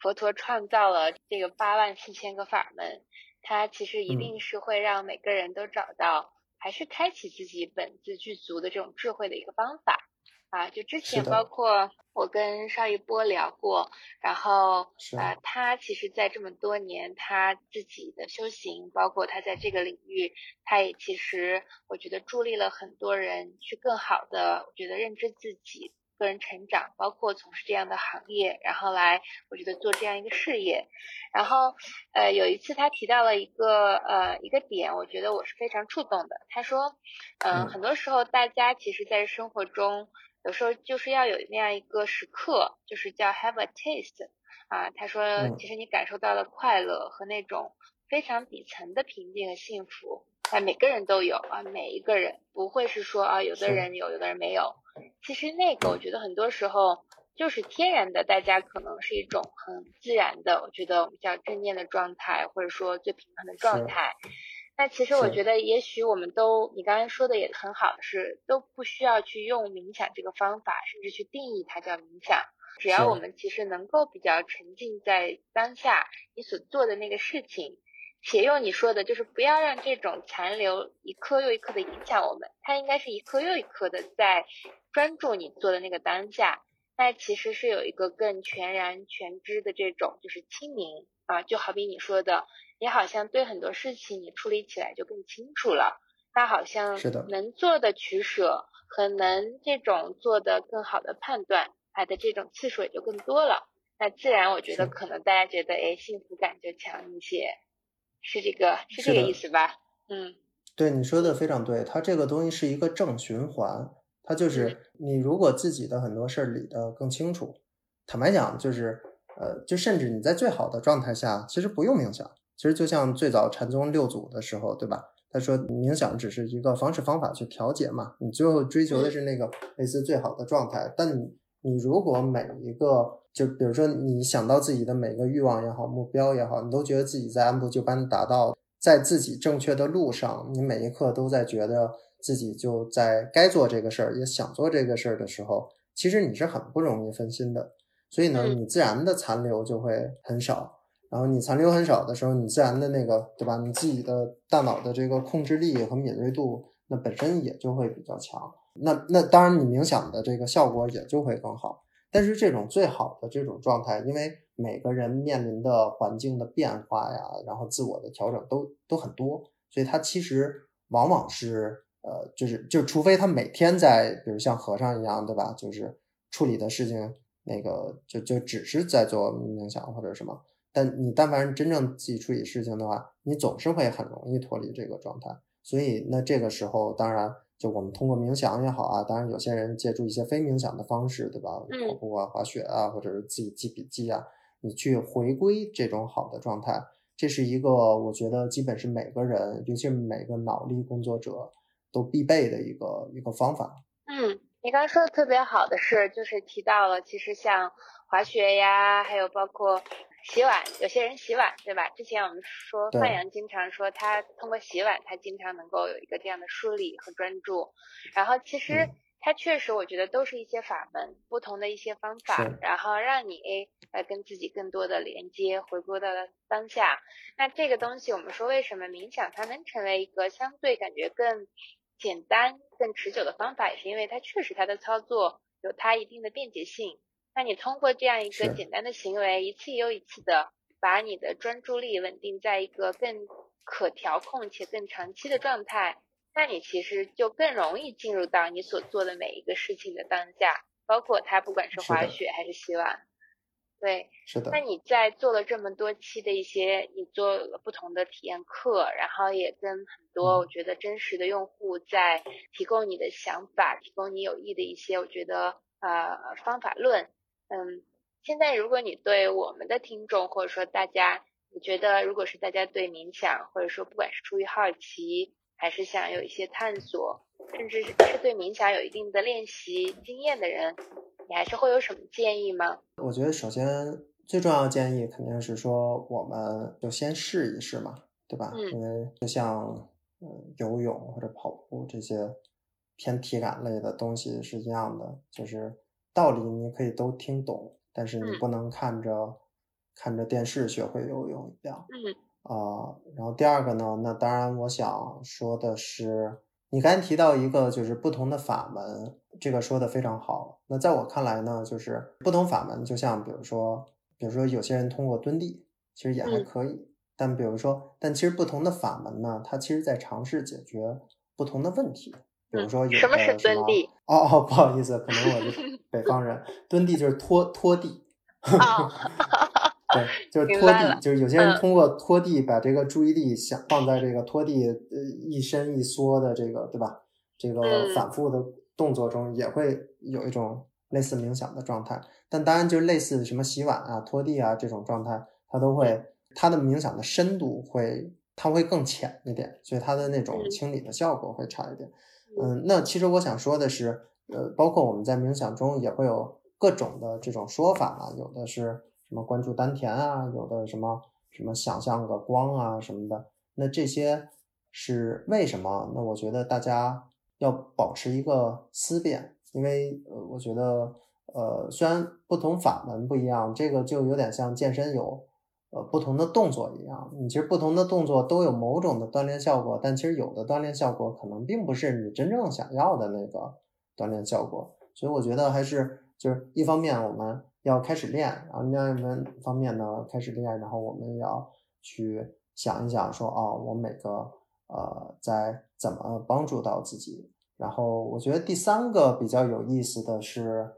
佛陀创造了这个八万四千个法门，它其实一定是会让每个人都找到还是开启自己本自具足的这种智慧的一个方法。啊，就之前包括我跟邵一波聊过，然后啊，他其实，在这么多年他自己的修行，包括他在这个领域，他也其实我觉得助力了很多人去更好的，我觉得认知自己、个人成长，包括从事这样的行业，然后来我觉得做这样一个事业。然后呃，有一次他提到了一个呃一个点，我觉得我是非常触动的。他说，嗯，很多时候大家其实，在生活中。有时候就是要有那样一个时刻，就是叫 have a taste 啊。他说，其实你感受到了快乐和那种非常底层的平静和幸福，啊，每个人都有啊，每一个人不会是说啊，有的人有，有的人没有。其实那个我觉得很多时候就是天然的，大家可能是一种很自然的，我觉得我们叫正念的状态，或者说最平衡的状态。那其实我觉得，也许我们都，你刚才说的也很好，是都不需要去用冥想这个方法，甚至去定义它叫冥想。只要我们其实能够比较沉浸在当下你所做的那个事情，且用你说的，就是不要让这种残留一颗又一颗的影响我们，它应该是一颗又一颗的在专注你做的那个当下。那其实是有一个更全然全知的这种，就是清明啊，就好比你说的。你好像对很多事情你处理起来就更清楚了，那好像是的，能做的取舍和能这种做的更好的判断，它的这种次数也就更多了。那自然我觉得可能大家觉得哎幸福感就强一些，是这个是这个意思吧？嗯，对你说的非常对，它这个东西是一个正循环，它就是你如果自己的很多事儿理得更清楚，坦白讲就是呃就甚至你在最好的状态下其实不用冥想。其实就像最早禅宗六祖的时候，对吧？他说冥想只是一个方式方法去调节嘛，你最后追求的是那个类似最好的状态。但你你如果每一个，就比如说你想到自己的每个欲望也好，目标也好，你都觉得自己在按部就班达到，在自己正确的路上，你每一刻都在觉得自己就在该做这个事儿，也想做这个事儿的时候，其实你是很不容易分心的。所以呢，你自然的残留就会很少。然后你残留很少的时候，你自然的那个，对吧？你自己的大脑的这个控制力和敏锐度，那本身也就会比较强。那那当然，你冥想的这个效果也就会更好。但是这种最好的这种状态，因为每个人面临的环境的变化呀，然后自我的调整都都很多，所以它其实往往是呃，就是就除非他每天在，比如像和尚一样，对吧？就是处理的事情，那个就就只是在做冥想或者什么。但你但凡真正自己处理事情的话，你总是会很容易脱离这个状态。所以那这个时候，当然就我们通过冥想也好啊，当然有些人借助一些非冥想的方式，对吧？跑步啊、滑雪啊，或者是自己记笔记啊，你去回归这种好的状态，这是一个我觉得基本是每个人，尤其是每个脑力工作者都必备的一个一个方法。嗯，你刚刚说的特别好的是，就是提到了，其实像滑雪呀，还有包括洗碗，有些人洗碗，对吧？之前我们说范阳经常说，他通过洗碗，他经常能够有一个这样的梳理和专注。然后其实。他确实，我觉得都是一些法门，不同的一些方法，然后让你来跟自己更多的连接，回归到当下。那这个东西，我们说为什么冥想它能成为一个相对感觉更简单、更持久的方法，也是因为它确实它的操作有它一定的便捷性。那你通过这样一个简单的行为，一次又一次的把你的专注力稳定在一个更可调控且更长期的状态。那你其实就更容易进入到你所做的每一个事情的当下，包括它不管是滑雪还是洗碗，对，是的。那你在做了这么多期的一些，你做了不同的体验课，然后也跟很多我觉得真实的用户在提供你的想法，提供你有益的一些我觉得呃方法论，嗯，现在如果你对我们的听众或者说大家，你觉得如果是大家对冥想或者说不管是出于好奇。还是想有一些探索，甚至是是对冥想有一定的练习经验的人，你还是会有什么建议吗？我觉得首先最重要的建议肯定是说，我们就先试一试嘛，对吧？嗯。因为就像嗯游泳或者跑步这些偏体感类的东西是一样的，就是道理你可以都听懂，但是你不能看着看着电视学会游泳一样。嗯。啊，然后第二个呢，那当然我想说的是，你刚才提到一个就是不同的法门，这个说的非常好。那在我看来呢，就是不同法门，就像比如说，比如说有些人通过蹲地，其实也还可以。但比如说，但其实不同的法门呢，它其实在尝试解决不同的问题。比如说有什么是蹲地？哦哦，不好意思，可能我是 北方人，蹲地就是拖拖地。对，就是拖地，就是有些人通过拖地把这个注意力想放在这个拖地呃一伸一缩的这个对吧？这个反复的动作中，也会有一种类似冥想的状态。但当然，就类似什么洗碗啊、拖地啊这种状态，它都会它的冥想的深度会它会更浅一点，所以它的那种清理的效果会差一点。嗯，那其实我想说的是，呃，包括我们在冥想中也会有各种的这种说法嘛，有的是。什么关注丹田啊，有的什么什么想象个光啊什么的，那这些是为什么？那我觉得大家要保持一个思辨，因为呃，我觉得呃，虽然不同法门不一样，这个就有点像健身有呃不同的动作一样，你其实不同的动作都有某种的锻炼效果，但其实有的锻炼效果可能并不是你真正想要的那个锻炼效果，所以我觉得还是就是一方面我们。要开始练，然后另外一方面呢，开始练，然后我们要去想一想，说哦，我每个呃在怎么帮助到自己。然后我觉得第三个比较有意思的是，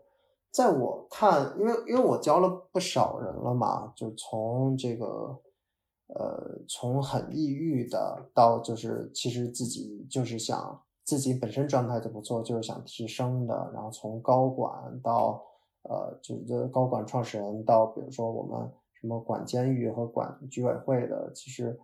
在我看，因为因为我教了不少人了嘛，就从这个呃从很抑郁的到就是其实自己就是想自己本身状态就不错，就是想提升的，然后从高管到。呃，就是高管创始人到，比如说我们什么管监狱和管居委会的，其实，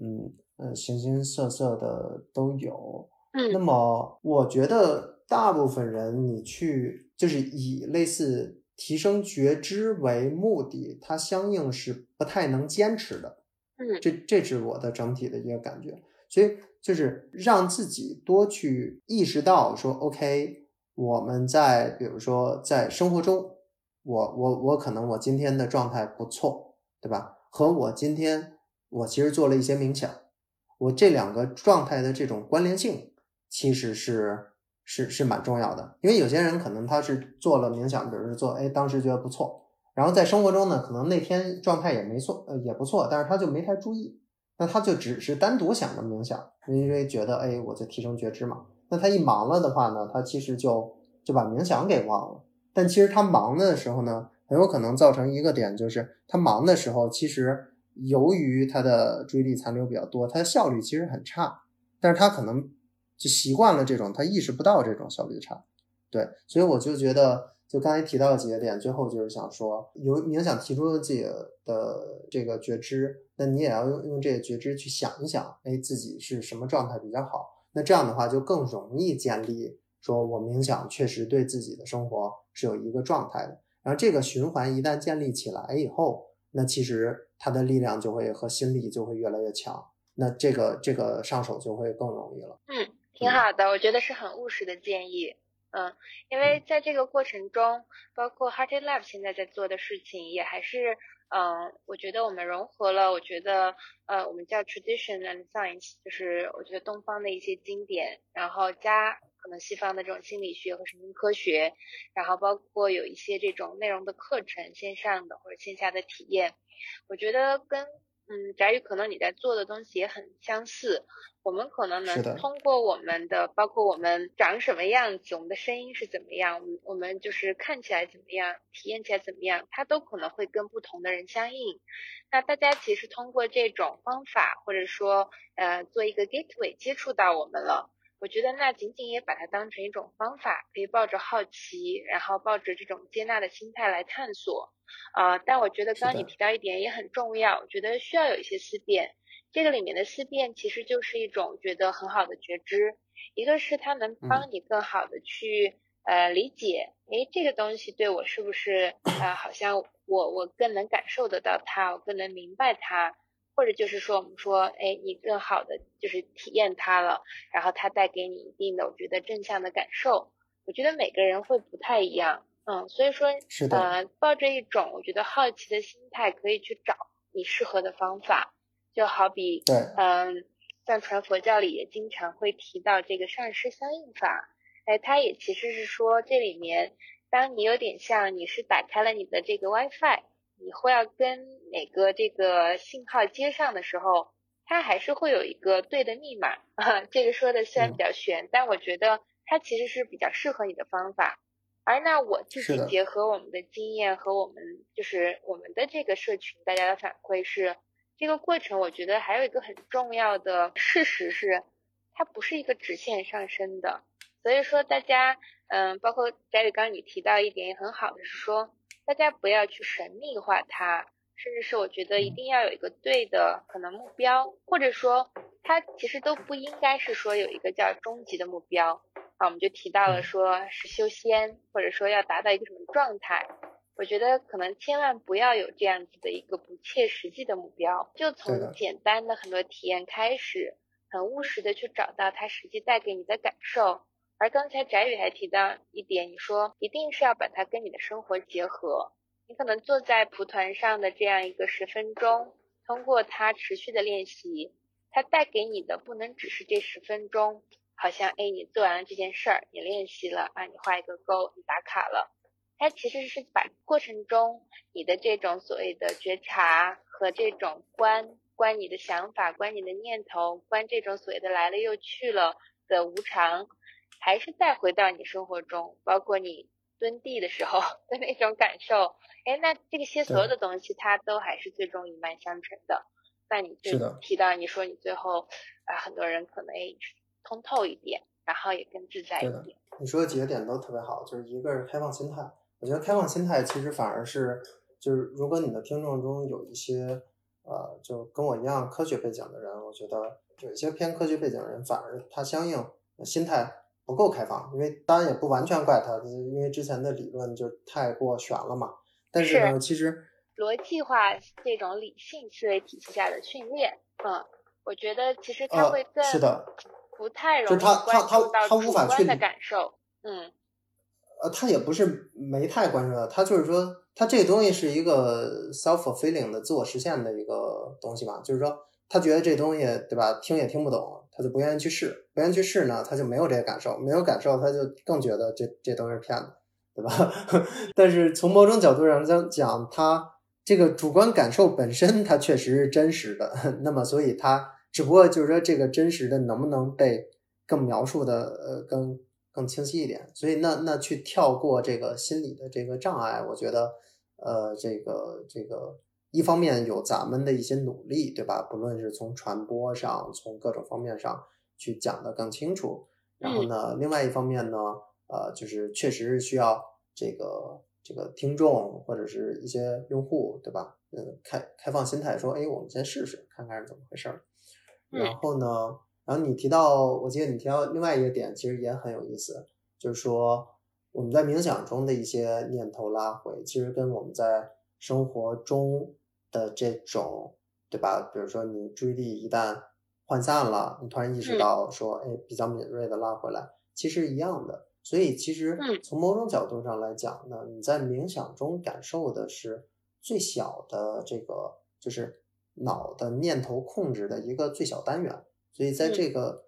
嗯嗯，形形色色的都有。嗯，那么我觉得大部分人，你去就是以类似提升觉知为目的，它相应是不太能坚持的。嗯，这这是我的整体的一个感觉。所以就是让自己多去意识到说，OK。我们在比如说在生活中，我我我可能我今天的状态不错，对吧？和我今天我其实做了一些冥想，我这两个状态的这种关联性其实是是是蛮重要的。因为有些人可能他是做了冥想，比如说做，哎，当时觉得不错，然后在生活中呢，可能那天状态也没错，呃，也不错，但是他就没太注意，那他就只是单独想着冥想，因为觉得，哎，我在提升觉知嘛。那他一忙了的话呢，他其实就就把冥想给忘了。但其实他忙的时候呢，很有可能造成一个点，就是他忙的时候，其实由于他的注意力残留比较多，他的效率其实很差。但是他可能就习惯了这种，他意识不到这种效率差。对，所以我就觉得，就刚才提到的几个点，最后就是想说，由冥想提出了自己的这个觉知，那你也要用用这个觉知去想一想，哎，自己是什么状态比较好？那这样的话就更容易建立，说我冥想确实对自己的生活是有一个状态的。然后这个循环一旦建立起来以后，那其实它的力量就会和心力就会越来越强，那这个这个上手就会更容易了。嗯，挺好的，我觉得是很务实的建议。嗯，因为在这个过程中，包括 Hearty Lab 现在在做的事情，也还是，嗯，我觉得我们融合了，我觉得，呃，我们叫 Tradition and Science，就是我觉得东方的一些经典，然后加可能西方的这种心理学和神经科学，然后包括有一些这种内容的课程，线上的或者线下的体验，我觉得跟。嗯，翟宇，可能你在做的东西也很相似。我们可能能通过我们的，包括我们长什么样子，我们的声音是怎么样，我们就是看起来怎么样，体验起来怎么样，它都可能会跟不同的人相应。那大家其实通过这种方法，或者说呃做一个 gateway 接触到我们了。我觉得那仅仅也把它当成一种方法，可以抱着好奇，然后抱着这种接纳的心态来探索。啊，但我觉得刚刚你提到一点也很重要，我觉得需要有一些思辨。这个里面的思辨其实就是一种觉得很好的觉知，一个是它能帮你更好的去呃理解，诶，这个东西对我是不是啊？好像我我更能感受得到它，我更能明白它。或者就是说，我们说，哎，你更好的就是体验它了，然后它带给你一定的，我觉得正向的感受。我觉得每个人会不太一样，嗯，所以说，是的，呃，抱着一种我觉得好奇的心态，可以去找你适合的方法。就好比，对，嗯，藏传佛教里也经常会提到这个上师相应法，哎，它也其实是说这里面，当你有点像你是打开了你的这个 WiFi。以后要跟哪个这个信号接上的时候，它还是会有一个对的密码。这个说的虽然比较玄，但我觉得它其实是比较适合你的方法。而那我自己结合我们的经验和我们就是我们的这个社群大家的反馈是，这个过程我觉得还有一个很重要的事实是，它不是一个直线上升的。所以说大家，嗯，包括翟宇刚你提到一点也很好的是说。大家不要去神秘化它，甚至是我觉得一定要有一个对的可能目标，或者说它其实都不应该是说有一个叫终极的目标啊。我们就提到了说是修仙，或者说要达到一个什么状态。我觉得可能千万不要有这样子的一个不切实际的目标，就从简单的很多体验开始，很务实的去找到它实际带给你的感受。而刚才翟宇还提到一点，你说一定是要把它跟你的生活结合。你可能坐在蒲团上的这样一个十分钟，通过它持续的练习，它带给你的不能只是这十分钟，好像哎你做完了这件事儿，你练习了啊，你画一个勾，你打卡了。它其实是把过程中你的这种所谓的觉察和这种观观你的想法、观你的念头、观这种所谓的来了又去了的无常。还是再回到你生活中，包括你蹲地的时候的那种感受，哎，那这些所有的东西，它都还是最终一脉相承的。那你就提到你说你最后啊，很多人可能也通透一点，然后也更自在一点。你说的几个点都特别好，就是一个是开放心态，我觉得开放心态其实反而是，就是如果你的听众中有一些呃，就跟我一样科学背景的人，我觉得有一些偏科学背景的人，反而他相应心态。不够开放，因为当然也不完全怪他，因为之前的理论就太过悬了嘛。但是呢，其实逻辑化这种理性思维体系下的训练，嗯，我觉得其实他会更是的，不太容易关注到主观的感受。嗯，呃，他也不是没太关注到，他就是说，他这个东西是一个 self fulfilling 的自我实现的一个东西嘛，就是说，他觉得这东西对吧，听也听不懂。他就不愿意去试，不愿意去试呢，他就没有这个感受，没有感受，他就更觉得这这都是骗子，对吧？但是从某种角度上讲，讲他这个主观感受本身，它确实是真实的。那么，所以他只不过就是说，这个真实的能不能被更描述的呃更更清晰一点？所以，那那去跳过这个心理的这个障碍，我觉得呃，这个这个。一方面有咱们的一些努力，对吧？不论是从传播上，从各种方面上去讲的更清楚。然后呢，另外一方面呢，呃，就是确实是需要这个这个听众或者是一些用户，对吧？嗯，开开放心态说，哎，我们先试试看看是怎么回事儿。然后呢，然后你提到，我记得你提到另外一个点，其实也很有意思，就是说我们在冥想中的一些念头拉回，其实跟我们在生活中的这种，对吧？比如说你注意力一旦涣散了，你突然意识到说，哎，比较敏锐的拉回来，其实一样的。所以其实从某种角度上来讲呢，你在冥想中感受的是最小的这个，就是脑的念头控制的一个最小单元。所以在这个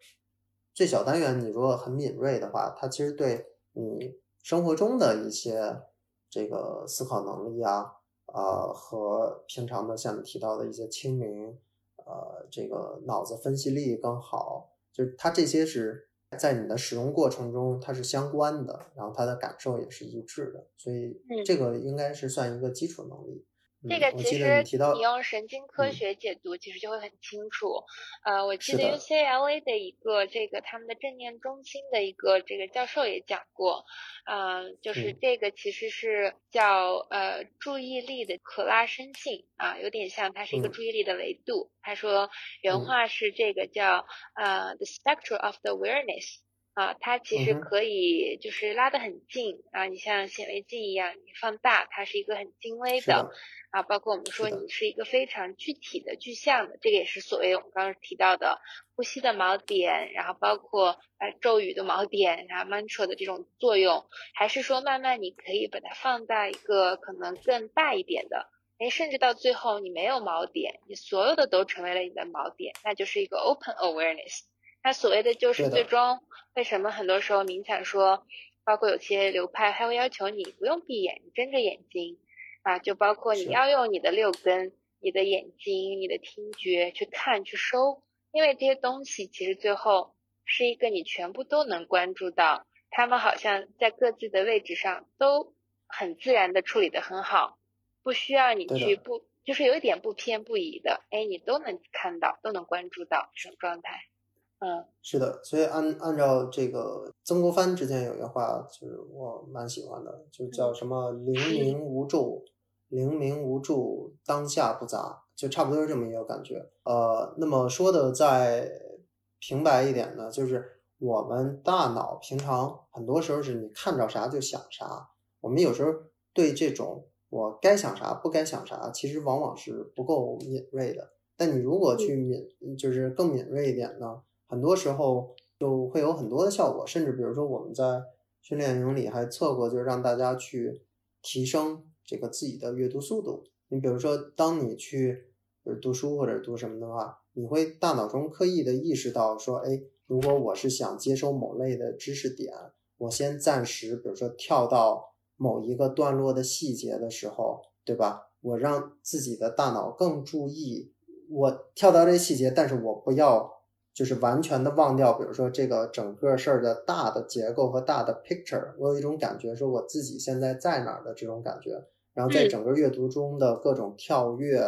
最小单元，你如果很敏锐的话，它其实对你生活中的一些这个思考能力啊，呃，和平常的像你提到的一些清明，呃，这个脑子分析力更好，就是它这些是。在你的使用过程中，它是相关的，然后它的感受也是一致的，所以这个应该是算一个基础能力。这个其实你用神经科学解读，其实就会很清楚。呃，我记得 UCLA 的一个这个他们的正念中心的一个这个教授也讲过，嗯，就是这个其实是叫呃注意力的可拉伸性啊，有点像它是一个注意力的维度。他说原话是这个叫呃 the spectrum of the awareness。啊，它其实可以就是拉得很近啊，你像显微镜一样，你放大，它是一个很精微的啊。包括我们说你是一个非常具体的、具象的，这个也是所谓我们刚刚提到的呼吸的锚点，然后包括呃咒语的锚点，然后 mantra 的这种作用，还是说慢慢你可以把它放大一个可能更大一点的，哎，甚至到最后你没有锚点，你所有的都成为了你的锚点，那就是一个 open awareness。那所谓的就是最终为什么很多时候冥想说，包括有些流派还会要求你不用闭眼，你睁着眼睛啊，就包括你要用你的六根、你的眼睛、你的听觉去看去收，因为这些东西其实最后是一个你全部都能关注到，他们好像在各自的位置上都很自然的处理的很好，不需要你去不就是有一点不偏不倚的，哎，你都能看到，都能关注到这种状态。嗯，是的，所以按按照这个曾国藩之前有一句话，就是我蛮喜欢的，就叫什么“灵明无助，灵明无助，当下不杂”，就差不多是这么一个感觉。呃，那么说的再平白一点呢，就是我们大脑平常很多时候是你看着啥就想啥，我们有时候对这种我该想啥不该想啥，其实往往是不够敏锐的。但你如果去敏，就是更敏锐一点呢？很多时候就会有很多的效果，甚至比如说我们在训练营里还测过，就是让大家去提升这个自己的阅读速度。你比如说，当你去就是读书或者读什么的话，你会大脑中刻意的意识到说，哎，如果我是想接收某类的知识点，我先暂时，比如说跳到某一个段落的细节的时候，对吧？我让自己的大脑更注意，我跳到这细节，但是我不要。就是完全的忘掉，比如说这个整个事儿的大的结构和大的 picture，我有一种感觉，说我自己现在在哪儿的这种感觉。然后在整个阅读中的各种跳跃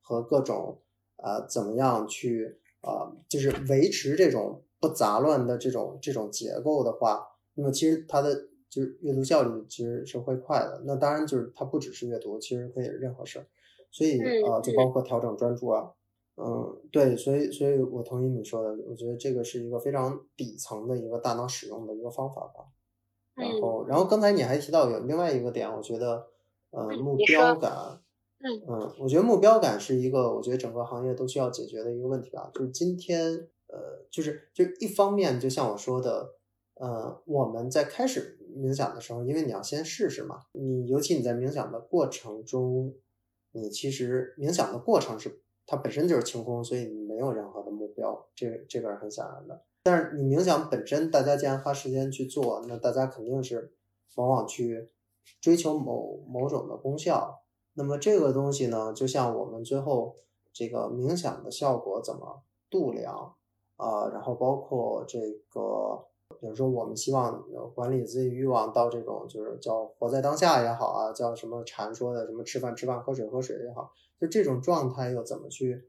和各种呃怎么样去呃，就是维持这种不杂乱的这种这种结构的话，那么其实它的就是阅读效率其实是会快的。那当然就是它不只是阅读，其实可以任何事儿，所以呃就包括调整专注啊。嗯，对，所以，所以我同意你说的，我觉得这个是一个非常底层的一个大脑使用的一个方法吧。然后，然后刚才你还提到有另外一个点，我觉得，呃，目标感，嗯嗯，我觉得目标感是一个，我觉得整个行业都需要解决的一个问题吧。就是今天，呃，就是就一方面，就像我说的，呃，我们在开始冥想的时候，因为你要先试试嘛，你尤其你在冥想的过程中，你其实冥想的过程是。它本身就是清空，所以你没有任何的目标，这这个是很显然的。但是你冥想本身，大家既然花时间去做，那大家肯定是往往去追求某某种的功效。那么这个东西呢，就像我们最后这个冥想的效果怎么度量啊？然后包括这个，比如说我们希望管理自己欲望到这种就是叫活在当下也好啊，叫什么禅说的什么吃饭吃饭喝水喝水也好。就这种状态又怎么去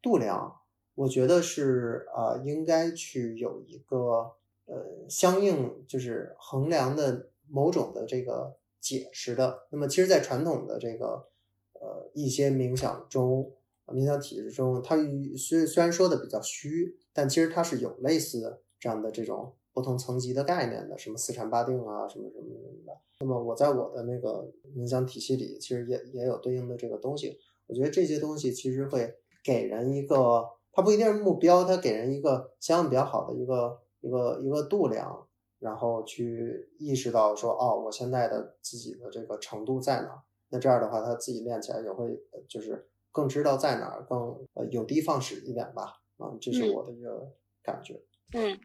度量？我觉得是啊，应该去有一个呃相应就是衡量的某种的这个解释的。那么其实，在传统的这个呃一些冥想中，冥想体制中，它虽虽然说的比较虚，但其实它是有类似这样的这种不同层级的概念的，什么四禅八定啊，什么什么什么的。那么我在我的那个冥想体系里，其实也也有对应的这个东西。我觉得这些东西其实会给人一个，它不一定是目标，它给人一个相应比较好的一个一个一个度量，然后去意识到说，哦，我现在的自己的这个程度在哪？那这样的话，他自己练起来也会就是更知道在哪儿，更呃有的放矢一点吧。啊，这是我的一个感觉。嗯，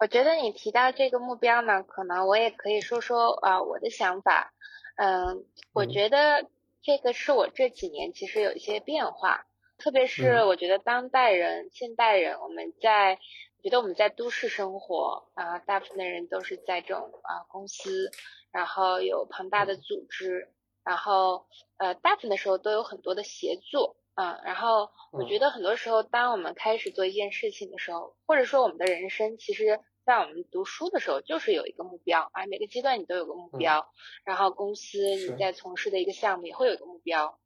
我觉得你提到这个目标呢，可能我也可以说说啊我的想法。嗯，我觉得。这个是我这几年其实有一些变化，特别是我觉得当代人、现代人，我们在觉得我们在都市生活啊，大部分的人都是在这种啊公司，然后有庞大的组织，然后呃大部分的时候都有很多的协作啊，然后我觉得很多时候，当我们开始做一件事情的时候，或者说我们的人生其实。在我们读书的时候，就是有一个目标啊，每个阶段你都有个目标，然后公司你在从事的一个项目也会有一个目标。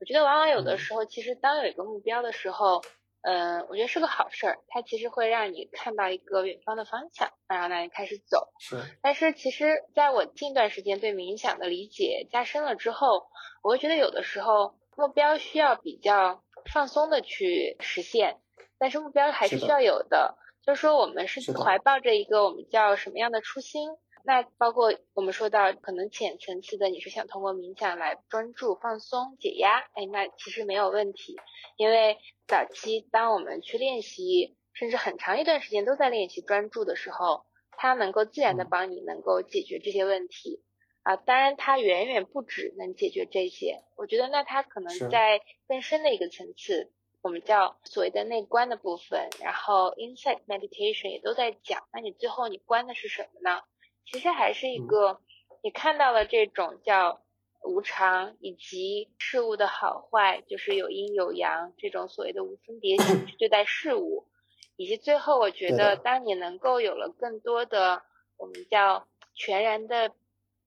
我觉得往往有的时候，其实当有一个目标的时候，嗯，我觉得是个好事儿，它其实会让你看到一个远方的方向，然后呢你开始走。是。但是其实在我近段时间对冥想的理解加深了之后，我会觉得有的时候目标需要比较放松的去实现，但是目标还是需要有的。就是说，我们是怀抱着一个我们叫什么样的初心？那包括我们说到可能浅层次的，你是想通过冥想来专注、放松、解压，哎，那其实没有问题。因为早期当我们去练习，甚至很长一段时间都在练习专注的时候，它能够自然的帮你能够解决这些问题啊。当然，它远远不止能解决这些。我觉得，那它可能在更深的一个层次。我们叫所谓的内观的部分，然后 insight meditation 也都在讲。那你最后你观的是什么呢？其实还是一个你看到了这种叫无常以及事物的好坏，就是有阴有阳这种所谓的无分别心去对待事物，以及最后我觉得当你能够有了更多的我们叫全然的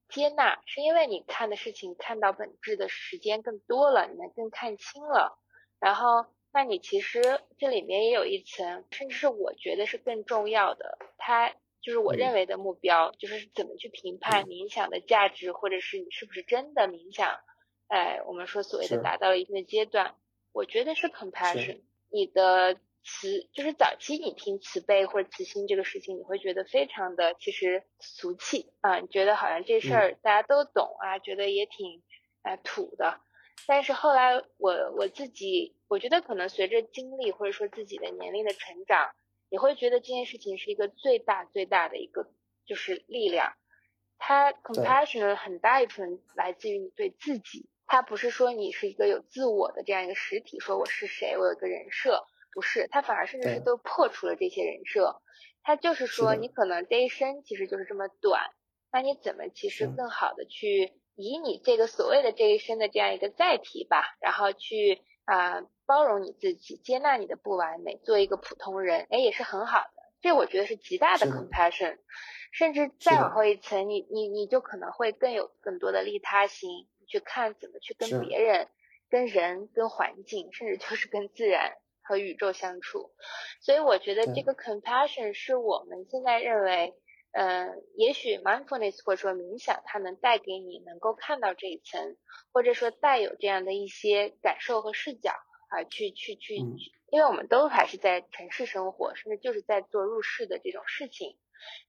接纳，是因为你看的事情看到本质的时间更多了，你能更看清了，然后。那你其实这里面也有一层，甚至是我觉得是更重要的，它就是我认为的目标，就是怎么去评判冥想的价值，或者是你是不是真的冥想，哎，我们说所谓的达到了一定的阶段，我觉得是 compassion。你的慈，就是早期你听慈悲或者慈心这个事情，你会觉得非常的其实俗气啊，你觉得好像这事儿大家都懂啊，觉得也挺啊土的。但是后来我我自己，我觉得可能随着经历或者说自己的年龄的成长，你会觉得这件事情是一个最大最大的一个就是力量。它 compassion 很大一部分来自于你对自己，它不是说你是一个有自我的这样一个实体，说我是谁，我有个人设，不是，它反而甚至是都破除了这些人设。它就是说你可能这一生其实就是这么短，那你怎么其实更好的去。以你这个所谓的这一生的这样一个载体吧，然后去啊包容你自己，接纳你的不完美，做一个普通人，哎，也是很好的。这我觉得是极大的 compassion，甚至再往后一层，你你你就可能会更有更多的利他心，去看怎么去跟别人、跟人、跟环境，甚至就是跟自然和宇宙相处。所以我觉得这个 compassion 是我们现在认为。嗯，也许 mindfulness 或者说冥想，它能带给你能够看到这一层，或者说带有这样的一些感受和视角啊，去去去，因为我们都还是在城市生活，甚至就是在做入世的这种事情。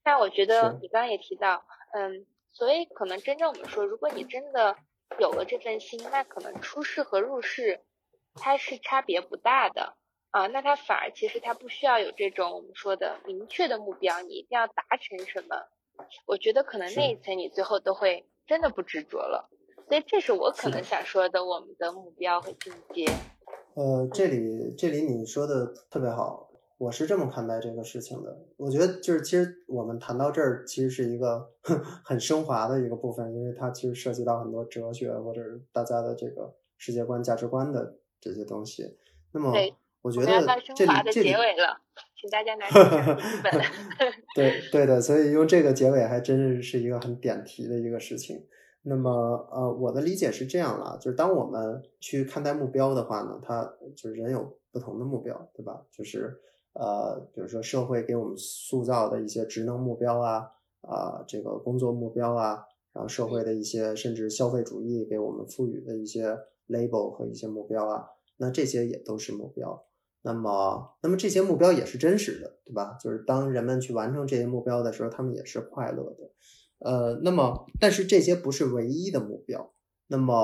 那我觉得你刚刚也提到，嗯，所以可能真正我们说，如果你真的有了这份心，那可能出世和入世它是差别不大的。啊，那他反而其实他不需要有这种我们说的明确的目标，你一定要达成什么？我觉得可能那一层你最后都会真的不执着了。所以这是我可能想说的我们的目标和境界。呃，这里这里你说的特别好，我是这么看待这个事情的。我觉得就是其实我们谈到这儿，其实是一个 很升华的一个部分，因为它其实涉及到很多哲学或者是大家的这个世界观、价值观的这些东西。那么。我觉得这里这里结尾了，请大家拿 本。对对的，所以用这个结尾还真是是一个很点题的一个事情。那么呃，我的理解是这样了，就是当我们去看待目标的话呢，它就是人有不同的目标，对吧？就是呃，比如说社会给我们塑造的一些职能目标啊，啊，这个工作目标啊，然后社会的一些甚至消费主义给我们赋予的一些 label 和一些目标啊，那这些也都是目标。那么，那么这些目标也是真实的，对吧？就是当人们去完成这些目标的时候，他们也是快乐的。呃，那么，但是这些不是唯一的目标。那么，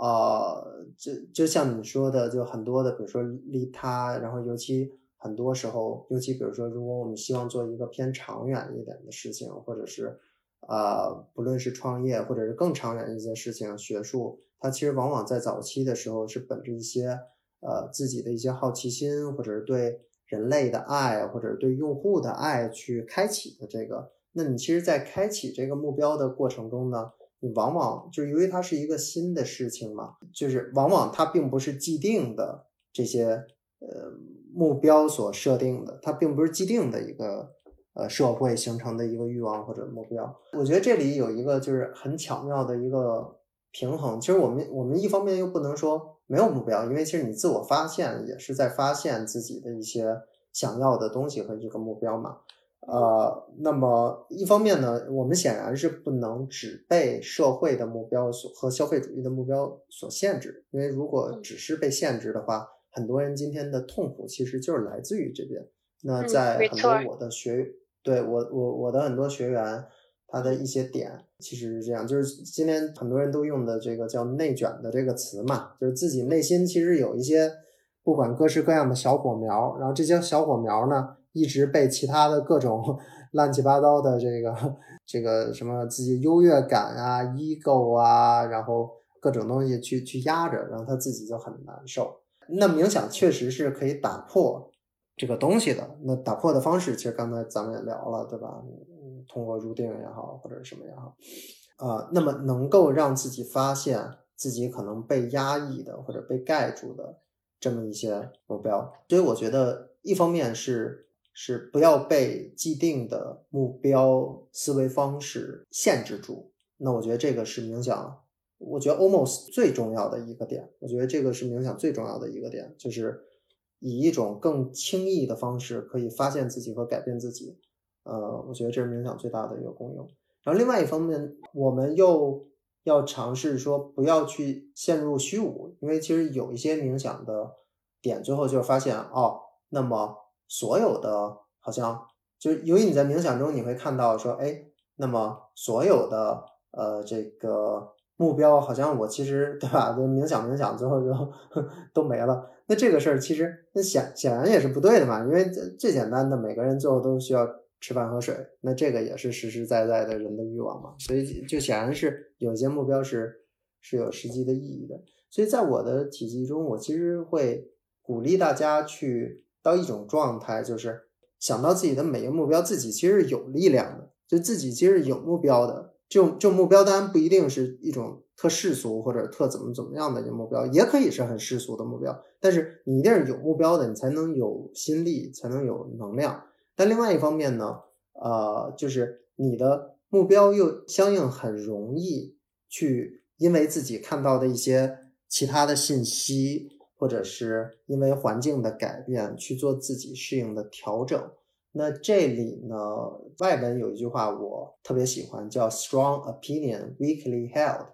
呃，就就像你说的，就很多的，比如说利他，然后尤其很多时候，尤其比如说，如果我们希望做一个偏长远一点的事情，或者是，呃，不论是创业，或者是更长远一些事情，学术，它其实往往在早期的时候是本着一些。呃，自己的一些好奇心，或者是对人类的爱，或者是对用户的爱去开启的这个，那你其实，在开启这个目标的过程中呢，你往往就是由于它是一个新的事情嘛，就是往往它并不是既定的这些呃目标所设定的，它并不是既定的一个呃社会形成的一个欲望或者目标。我觉得这里有一个就是很巧妙的一个平衡，其实我们我们一方面又不能说。没有目标，因为其实你自我发现也是在发现自己的一些想要的东西和一个目标嘛。呃，那么一方面呢，我们显然是不能只被社会的目标所和消费主义的目标所限制，因为如果只是被限制的话，很多人今天的痛苦其实就是来自于这边。那在很多我的学，对我我我的很多学员。它的一些点其实是这样，就是今天很多人都用的这个叫“内卷”的这个词嘛，就是自己内心其实有一些不管各式各样的小火苗，然后这些小火苗呢，一直被其他的各种 乱七八糟的这个这个什么自己优越感啊、ego 啊，然后各种东西去去压着，然后他自己就很难受。那冥想确实是可以打破这个东西的，那打破的方式其实刚才咱们也聊了，对吧？通过入定也好，或者什么也好，呃，那么能够让自己发现自己可能被压抑的或者被盖住的这么一些目标，所以我觉得一方面是是不要被既定的目标思维方式限制住。那我觉得这个是冥想，我觉得 almost 最重要的一个点。我觉得这个是冥想最重要的一个点，就是以一种更轻易的方式可以发现自己和改变自己。呃，我觉得这是冥想最大的一个功用。然后另外一方面，我们又要尝试说不要去陷入虚无，因为其实有一些冥想的点，最后就是发现哦，那么所有的好像就是由于你在冥想中你会看到说，哎，那么所有的呃这个目标好像我其实对吧？就冥想冥想最后就 都没了。那这个事儿其实那显显然也是不对的嘛，因为最简单的每个人最后都需要。吃饭喝水，那这个也是实实在在的人的欲望嘛，所以就显然是有些目标是是有实际的意义的。所以在我的体系中，我其实会鼓励大家去到一种状态，就是想到自己的每一个目标，自己其实有力量的，就自己其实有目标的。就就目标当然不一定是一种特世俗或者特怎么怎么样的一个目标，也可以是很世俗的目标，但是你一定是有目标的，你才能有心力，才能有能量。但另外一方面呢，呃，就是你的目标又相应很容易去因为自己看到的一些其他的信息，或者是因为环境的改变去做自己适应的调整。那这里呢，外文有一句话我特别喜欢，叫 “strong opinion weakly held”，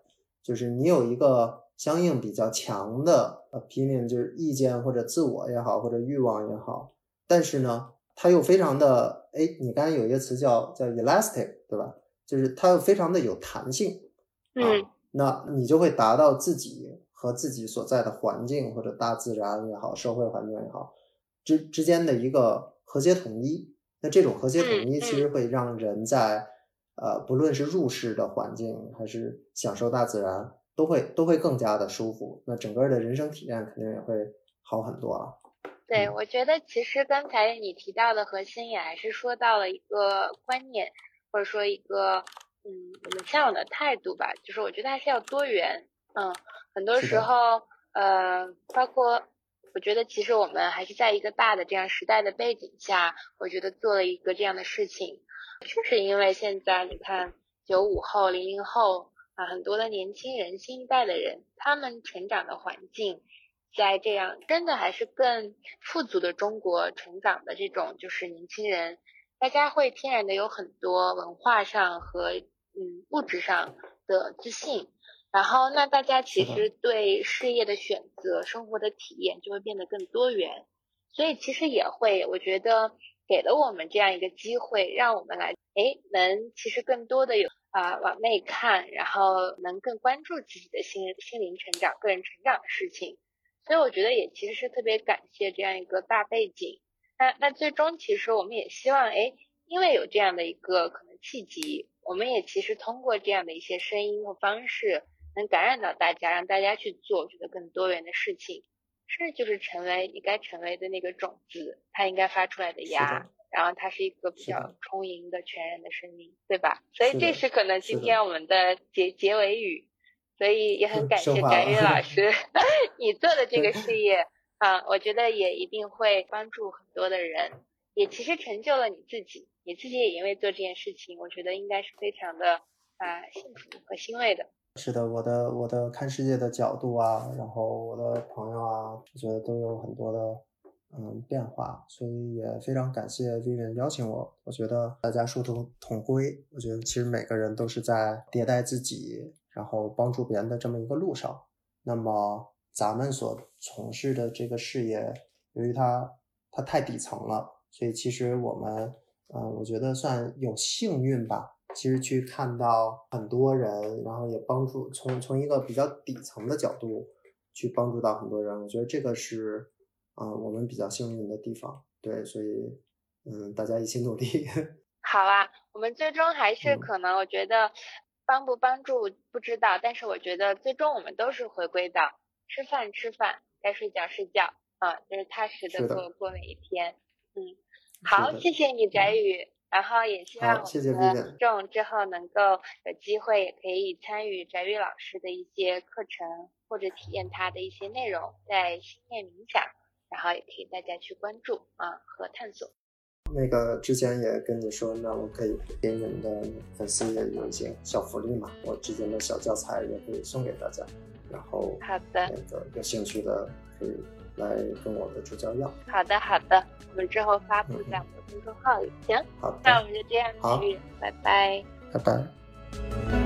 就是你有一个相应比较强的 opinion，就是意见或者自我也好，或者欲望也好，但是呢。它又非常的哎，你刚才有一个词叫叫 elastic，对吧？就是它又非常的有弹性，嗯，那你就会达到自己和自己所在的环境或者大自然也好，社会环境也好之之间的一个和谐统一。那这种和谐统一其实会让人在呃，不论是入世的环境还是享受大自然，都会都会更加的舒服。那整个的人生体验肯定也会好很多啊。对，我觉得其实刚才你提到的核心也还是说到了一个观念，或者说一个嗯我们向往的态度吧。就是我觉得还是要多元，嗯，很多时候呃，包括我觉得其实我们还是在一个大的这样时代的背景下，我觉得做了一个这样的事情，确实因为现在你看九五后、零零后。啊，很多的年轻人，新一代的人，他们成长的环境，在这样真的还是更富足的中国成长的这种，就是年轻人，大家会天然的有很多文化上和嗯物质上的自信，然后那大家其实对事业的选择、生活的体验就会变得更多元，所以其实也会，我觉得给了我们这样一个机会，让我们来，哎，能其实更多的有。啊，往内看，然后能更关注自己的心心灵成长、个人成长的事情，所以我觉得也其实是特别感谢这样一个大背景。那那最终其实我们也希望，哎，因为有这样的一个可能契机，我们也其实通过这样的一些声音和方式，能感染到大家，让大家去做觉得更多元的事情，甚至就是成为你该成为的那个种子，它应该发出来的芽。然后它是一个比较充盈的全然的生命，对吧？所以这是可能今天我们的结结尾语，所以也很感谢翟宇老 师，你做的这个事业啊，我觉得也一定会帮助很多的人，也其实成就了你自己，你自己也因为做这件事情，我觉得应该是非常的啊幸福和欣慰的。是的，我的我的看世界的角度啊，然后我的朋友啊，我觉得都有很多的。嗯，变化，所以也非常感谢 Vivian 邀请我。我觉得大家殊途同归，我觉得其实每个人都是在迭代自己，然后帮助别人的这么一个路上。那么咱们所从事的这个事业，由于它它太底层了，所以其实我们，嗯，我觉得算有幸运吧。其实去看到很多人，然后也帮助从从一个比较底层的角度去帮助到很多人，我觉得这个是。啊，我们比较幸运的地方，对，所以，嗯，大家一起努力。好啊，我们最终还是可能，我觉得帮不帮助不知道，但是我觉得最终我们都是回归到吃饭吃饭，该睡觉睡觉，啊，就是踏实的过过每一天。嗯，好，谢谢你翟宇，然后也希望我们众之后能够有机会也可以参与翟宇老师的一些课程，或者体验他的一些内容，在心念冥想。然后也可以大家去关注啊和探索。那个之前也跟你说，那我可以给你们的粉丝也有一些小福利嘛，我之前的小教材也可以送给大家。然后好的，那个有兴趣的可以来跟我的助教要。好的好的，我们之后发布在我们的公众号里。行，好，那我们就这样，好，拜拜，拜拜。